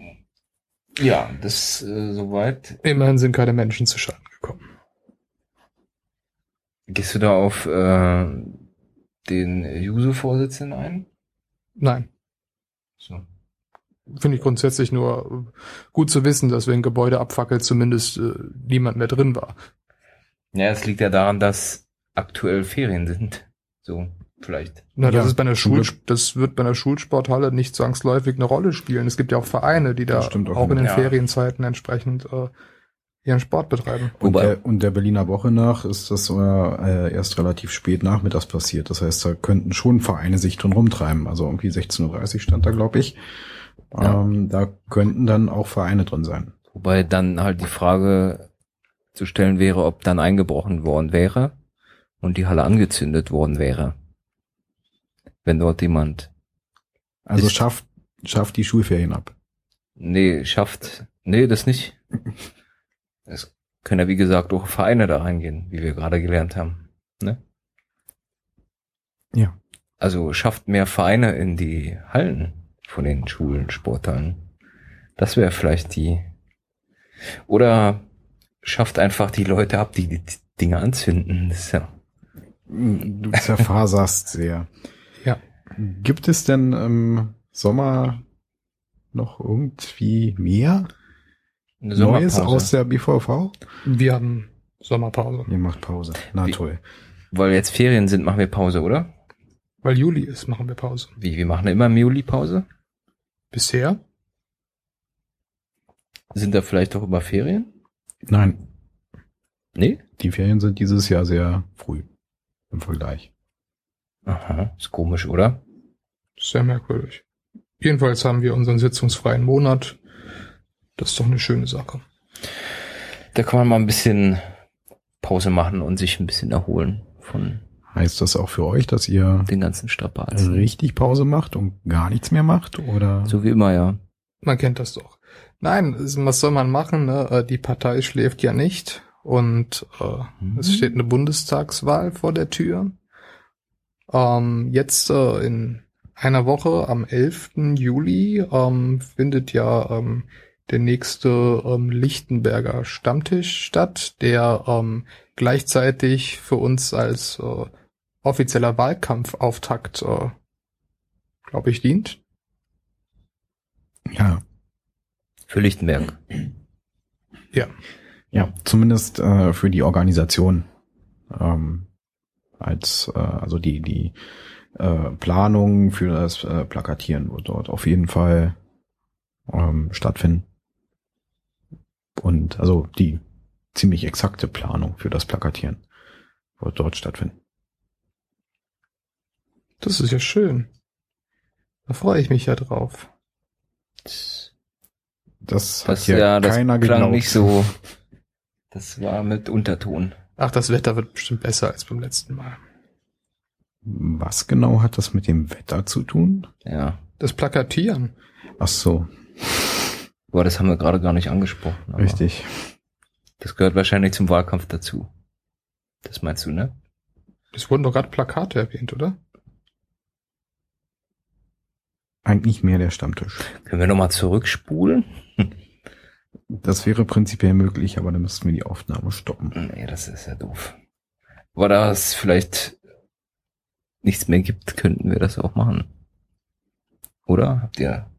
ja, das äh, soweit. Immerhin sind keine Menschen zu Schaden gekommen. Gehst du da auf äh, den Juso-Vorsitzenden ein? Nein. So. Finde ich grundsätzlich nur gut zu wissen, dass wenn Gebäude abfackelt, zumindest äh, niemand mehr drin war. Ja, es liegt ja daran, dass aktuell Ferien sind. So, vielleicht. Na, das Ja, ist bei einer Schul das wird bei einer Schulsporthalle nicht zwangsläufig eine Rolle spielen. Es gibt ja auch Vereine, die da auch auch in den Ja. Ferienzeiten entsprechend äh, ihren Sport betreiben. Und Wobei- der, und der Berliner Woche nach ist das äh, erst relativ spät nachmittags passiert. Das heißt, da könnten schon Vereine sich drin rumtreiben. Also irgendwie 16.30 Uhr stand da, glaube ich. Ja. Ähm, da könnten dann auch Vereine drin sein. Wobei dann halt die Frage zu stellen wäre, ob dann eingebrochen worden wäre und die Halle angezündet worden wäre. Wenn dort jemand, Also Ist- schafft, schafft die Schulferien ab. nee, schafft, nee, das nicht. [laughs] Es können ja wie gesagt auch Vereine da reingehen, wie wir gerade gelernt haben. Ne? Ja. Also schafft mehr Vereine in die Hallen von den Schulen, Sporthallen. Das wäre vielleicht die. Oder schafft einfach die Leute ab, die die Dinge anzünden. Das ist ja. Du zerfaserst sehr. [laughs] Gibt es denn im Sommer noch irgendwie mehr Eine Neues aus der BVV? Wir haben Sommerpause, Ihr macht Pause. Na Wie- toll. Weil jetzt Ferien sind, machen wir Pause, oder? weil Juli ist, machen wir Pause. Wie, wir machen immer im Juli Pause? Bisher? Sind da vielleicht doch über Ferien? Nein, Nee? die Ferien sind dieses Jahr sehr früh im Vergleich. Aha, ist komisch, oder? Sehr merkwürdig. Jedenfalls haben wir unseren sitzungsfreien Monat. Das ist doch eine schöne Sache. Da kann man mal ein bisschen Pause machen und sich ein bisschen erholen von Heißt das auch für euch, dass ihr den ganzen Strapazen. richtig Pause macht und gar nichts mehr macht? Oder? So wie immer, ja. Man kennt das doch. Nein, was soll man machen? Ne? Äh, Die Partei schläft ja nicht und äh, Mhm. es steht eine Bundestagswahl vor der Tür. Ähm, jetzt äh, in einer Woche, am 11. Juli, ähm, findet ja ähm, der nächste ähm, Lichtenberger Stammtisch statt, der ähm, gleichzeitig für uns als äh, offizieller Wahlkampfauftakt, äh, glaube ich, dient. Ja, Für Lichtenberg. Ja. ja, zumindest äh, für die Organisation. Ähm, als äh, also die die äh, Planung für das äh, Plakatieren wird dort auf jeden Fall ähm, stattfinden. Und also die ziemlich exakte Planung für das Plakatieren wird dort stattfinden. Das ist ja schön. Da freue ich mich ja drauf. Das, Das, hat ja, ja, das keiner klang geglaubt. nicht so. [laughs] Das war mit Unterton. Ach, das Wetter wird bestimmt besser als beim letzten Mal. Was genau hat das mit dem Wetter zu tun? Ja. Das Plakatieren. Ach so, Aber das haben wir gerade gar nicht angesprochen. aber richtig. Das gehört wahrscheinlich zum Wahlkampf dazu. Das meinst du, ne? Es wurden doch gerade Plakate erwähnt, oder? Eigentlich mehr der Stammtisch. Können wir nochmal zurückspulen? Das wäre prinzipiell möglich, aber dann müssten wir die Aufnahme stoppen. Nee, das ist ja doof. Aber da es vielleicht nichts mehr gibt, könnten wir das auch machen. Oder? Habt ihr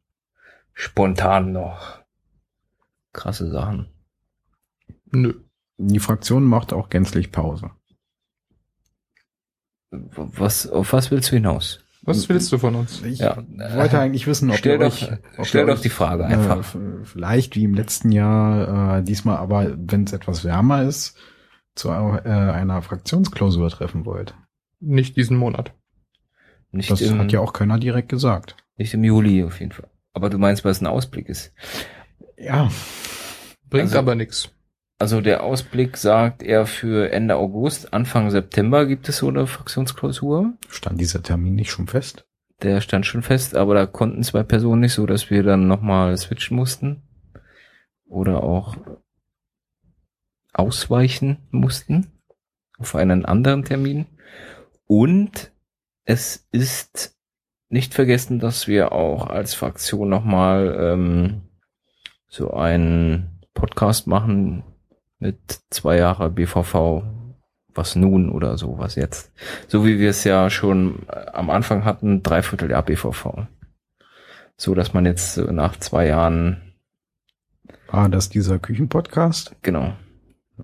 spontan noch krasse Sachen? Nö. Die Fraktion macht auch gänzlich Pause. Was, auf was willst du hinaus? Was willst du von uns? Ich Ja, wollte eigentlich wissen, ob Stell ihr doch, euch, ob stell ihr doch euch, die Frage äh, einfach. f- vielleicht wie im letzten Jahr, äh, diesmal aber, wenn es etwas wärmer ist, zu äh, einer Fraktionsklausur treffen wollt. Nicht diesen Monat. Nicht, Das im, hat ja auch keiner direkt gesagt. nicht im Juli auf jeden Fall. Aber du meinst, was ein Ausblick ist. Ja, Bringt Also- aber nichts. Also der Ausblick sagt eher für Ende August, Anfang September gibt es so eine Fraktionsklausur. stand dieser Termin nicht schon fest? Der stand schon fest, aber da konnten zwei Personen nicht, so dass wir dann nochmal switchen mussten. Oder auch ausweichen mussten auf einen anderen Termin. Und es ist nicht vergessen, dass wir auch als Fraktion nochmal ähm, so einen Podcast machen mit zwei Jahre BVV, was nun oder so, was jetzt. So wie wir es ja schon äh, am Anfang hatten, dreiviertel Jahr BVV. So dass man jetzt äh, nach zwei Jahren, War das dieser Küchenpodcast? genau,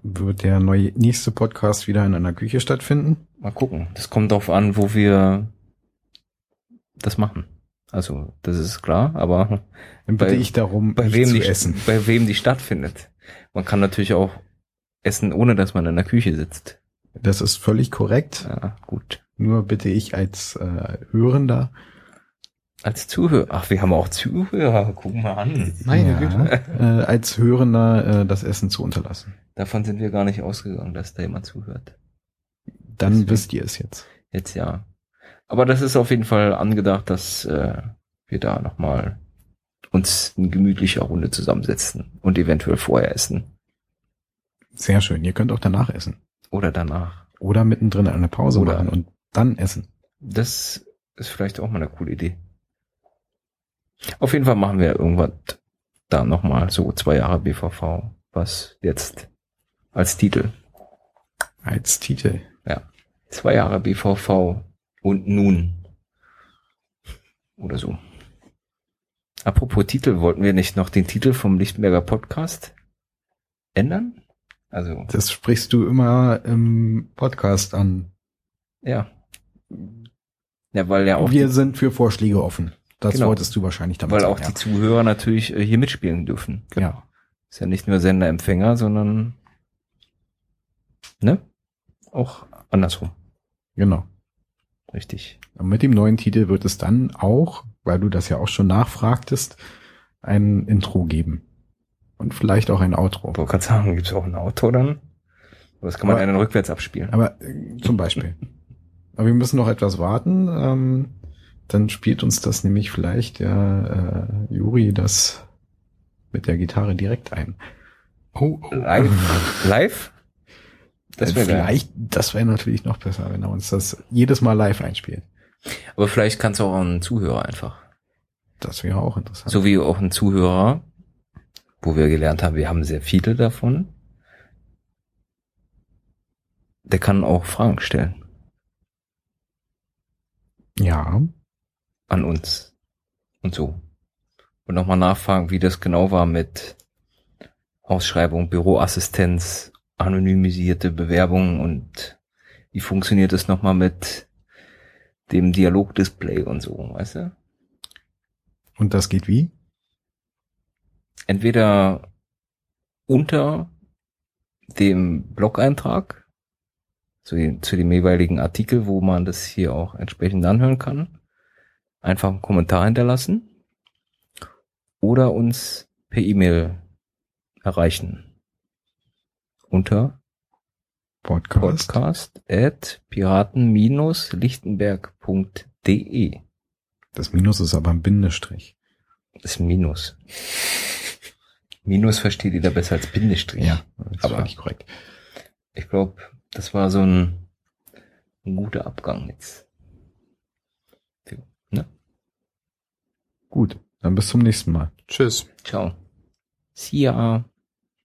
Wird der neue, nächste Podcast wieder in einer Küche stattfinden? mal gucken. Das kommt darauf an, wo wir das machen. Also, das ist klar, aber Dann bitte Bei- ich darum, bei wem die, bei wem die stattfindet. Man kann natürlich auch essen, ohne dass man in der Küche sitzt. Das ist völlig korrekt. Ja, gut. Nur bitte ich als äh, Hörender, Als Zuhörer. Ach, wir haben auch Zuhörer. Guck mal an. Meine ja, Güte. äh, als Hörender äh, das Essen zu unterlassen. Davon sind wir gar nicht ausgegangen, dass da jemand zuhört. Dann Deswegen. wisst ihr es jetzt. Jetzt ja. Aber das ist auf jeden Fall angedacht, dass äh, wir da nochmal uns in gemütlicher Runde zusammensetzen und eventuell vorher essen. Sehr schön. Ihr könnt auch danach essen. Oder danach. Oder mittendrin eine Pause Oder- machen und dann essen. Das ist vielleicht auch mal eine coole Idee. Auf jeden Fall machen wir irgendwann da nochmal so zwei Jahre BVV, was jetzt als Titel. Als Titel. Zwei Jahre BVV und nun. Oder so. Apropos Titel, wollten wir nicht noch den Titel vom Lichtenberger Podcast ändern? Also, Das sprichst du immer im Podcast an. ja. Ja, weil ja auch, Wir sind für Vorschläge offen. Das Genau. wolltest du wahrscheinlich damit weil sagen. auch die Zuhörer natürlich äh, hier mitspielen dürfen. ja. ja. Ist ja nicht nur Sender-Empfänger, sondern, ne? Auch andersrum. Genau. Richtig. Und mit dem neuen Titel wird es dann auch, weil du das ja auch schon nachfragtest, ein Intro geben. Und vielleicht auch ein Outro. Ich wollte gerade sagen, gibt's auch ein Auto dann? Oder das kann man Aber- einen rückwärts abspielen. Aber äh, zum Beispiel. [laughs] Aber wir müssen noch etwas warten. Ähm, dann spielt uns das nämlich vielleicht der äh, Juri das mit der Gitarre direkt ein. Oh, oh. Live? Live? Das Äh, wäre geil. vielleicht, das wäre natürlich noch besser, wenn er uns das jedes Mal live einspielt. Aber vielleicht kannst du auch einen Zuhörer einfach. Das wäre auch interessant. So wie auch ein Zuhörer, wo wir gelernt haben, wir haben sehr viele davon. Der kann auch Fragen stellen Ja, an uns. Und so. Und nochmal nachfragen, wie das genau war mit Ausschreibung, Büroassistenz, anonymisierte Bewerbungen und wie funktioniert es nochmal mit dem Dialogdisplay und so, weißt du? und das geht wie? Entweder unter dem Blog-Eintrag zu, den- zu dem jeweiligen Artikel, wo man das hier auch entsprechend anhören kann, einfach einen Kommentar hinterlassen oder uns per E-Mail erreichen unter Podcast. podcast at piraten-lichtenberg.de Das Minus ist aber ein Bindestrich. Das Minus. Minus versteht jeder besser als Bindestrich. Ja, das Aber- völlig korrekt. Ich glaube, das war so ein, ein guter Abgang jetzt. Ne? Gut, dann bis zum nächsten Mal. Tschüss. Ciao. See ya.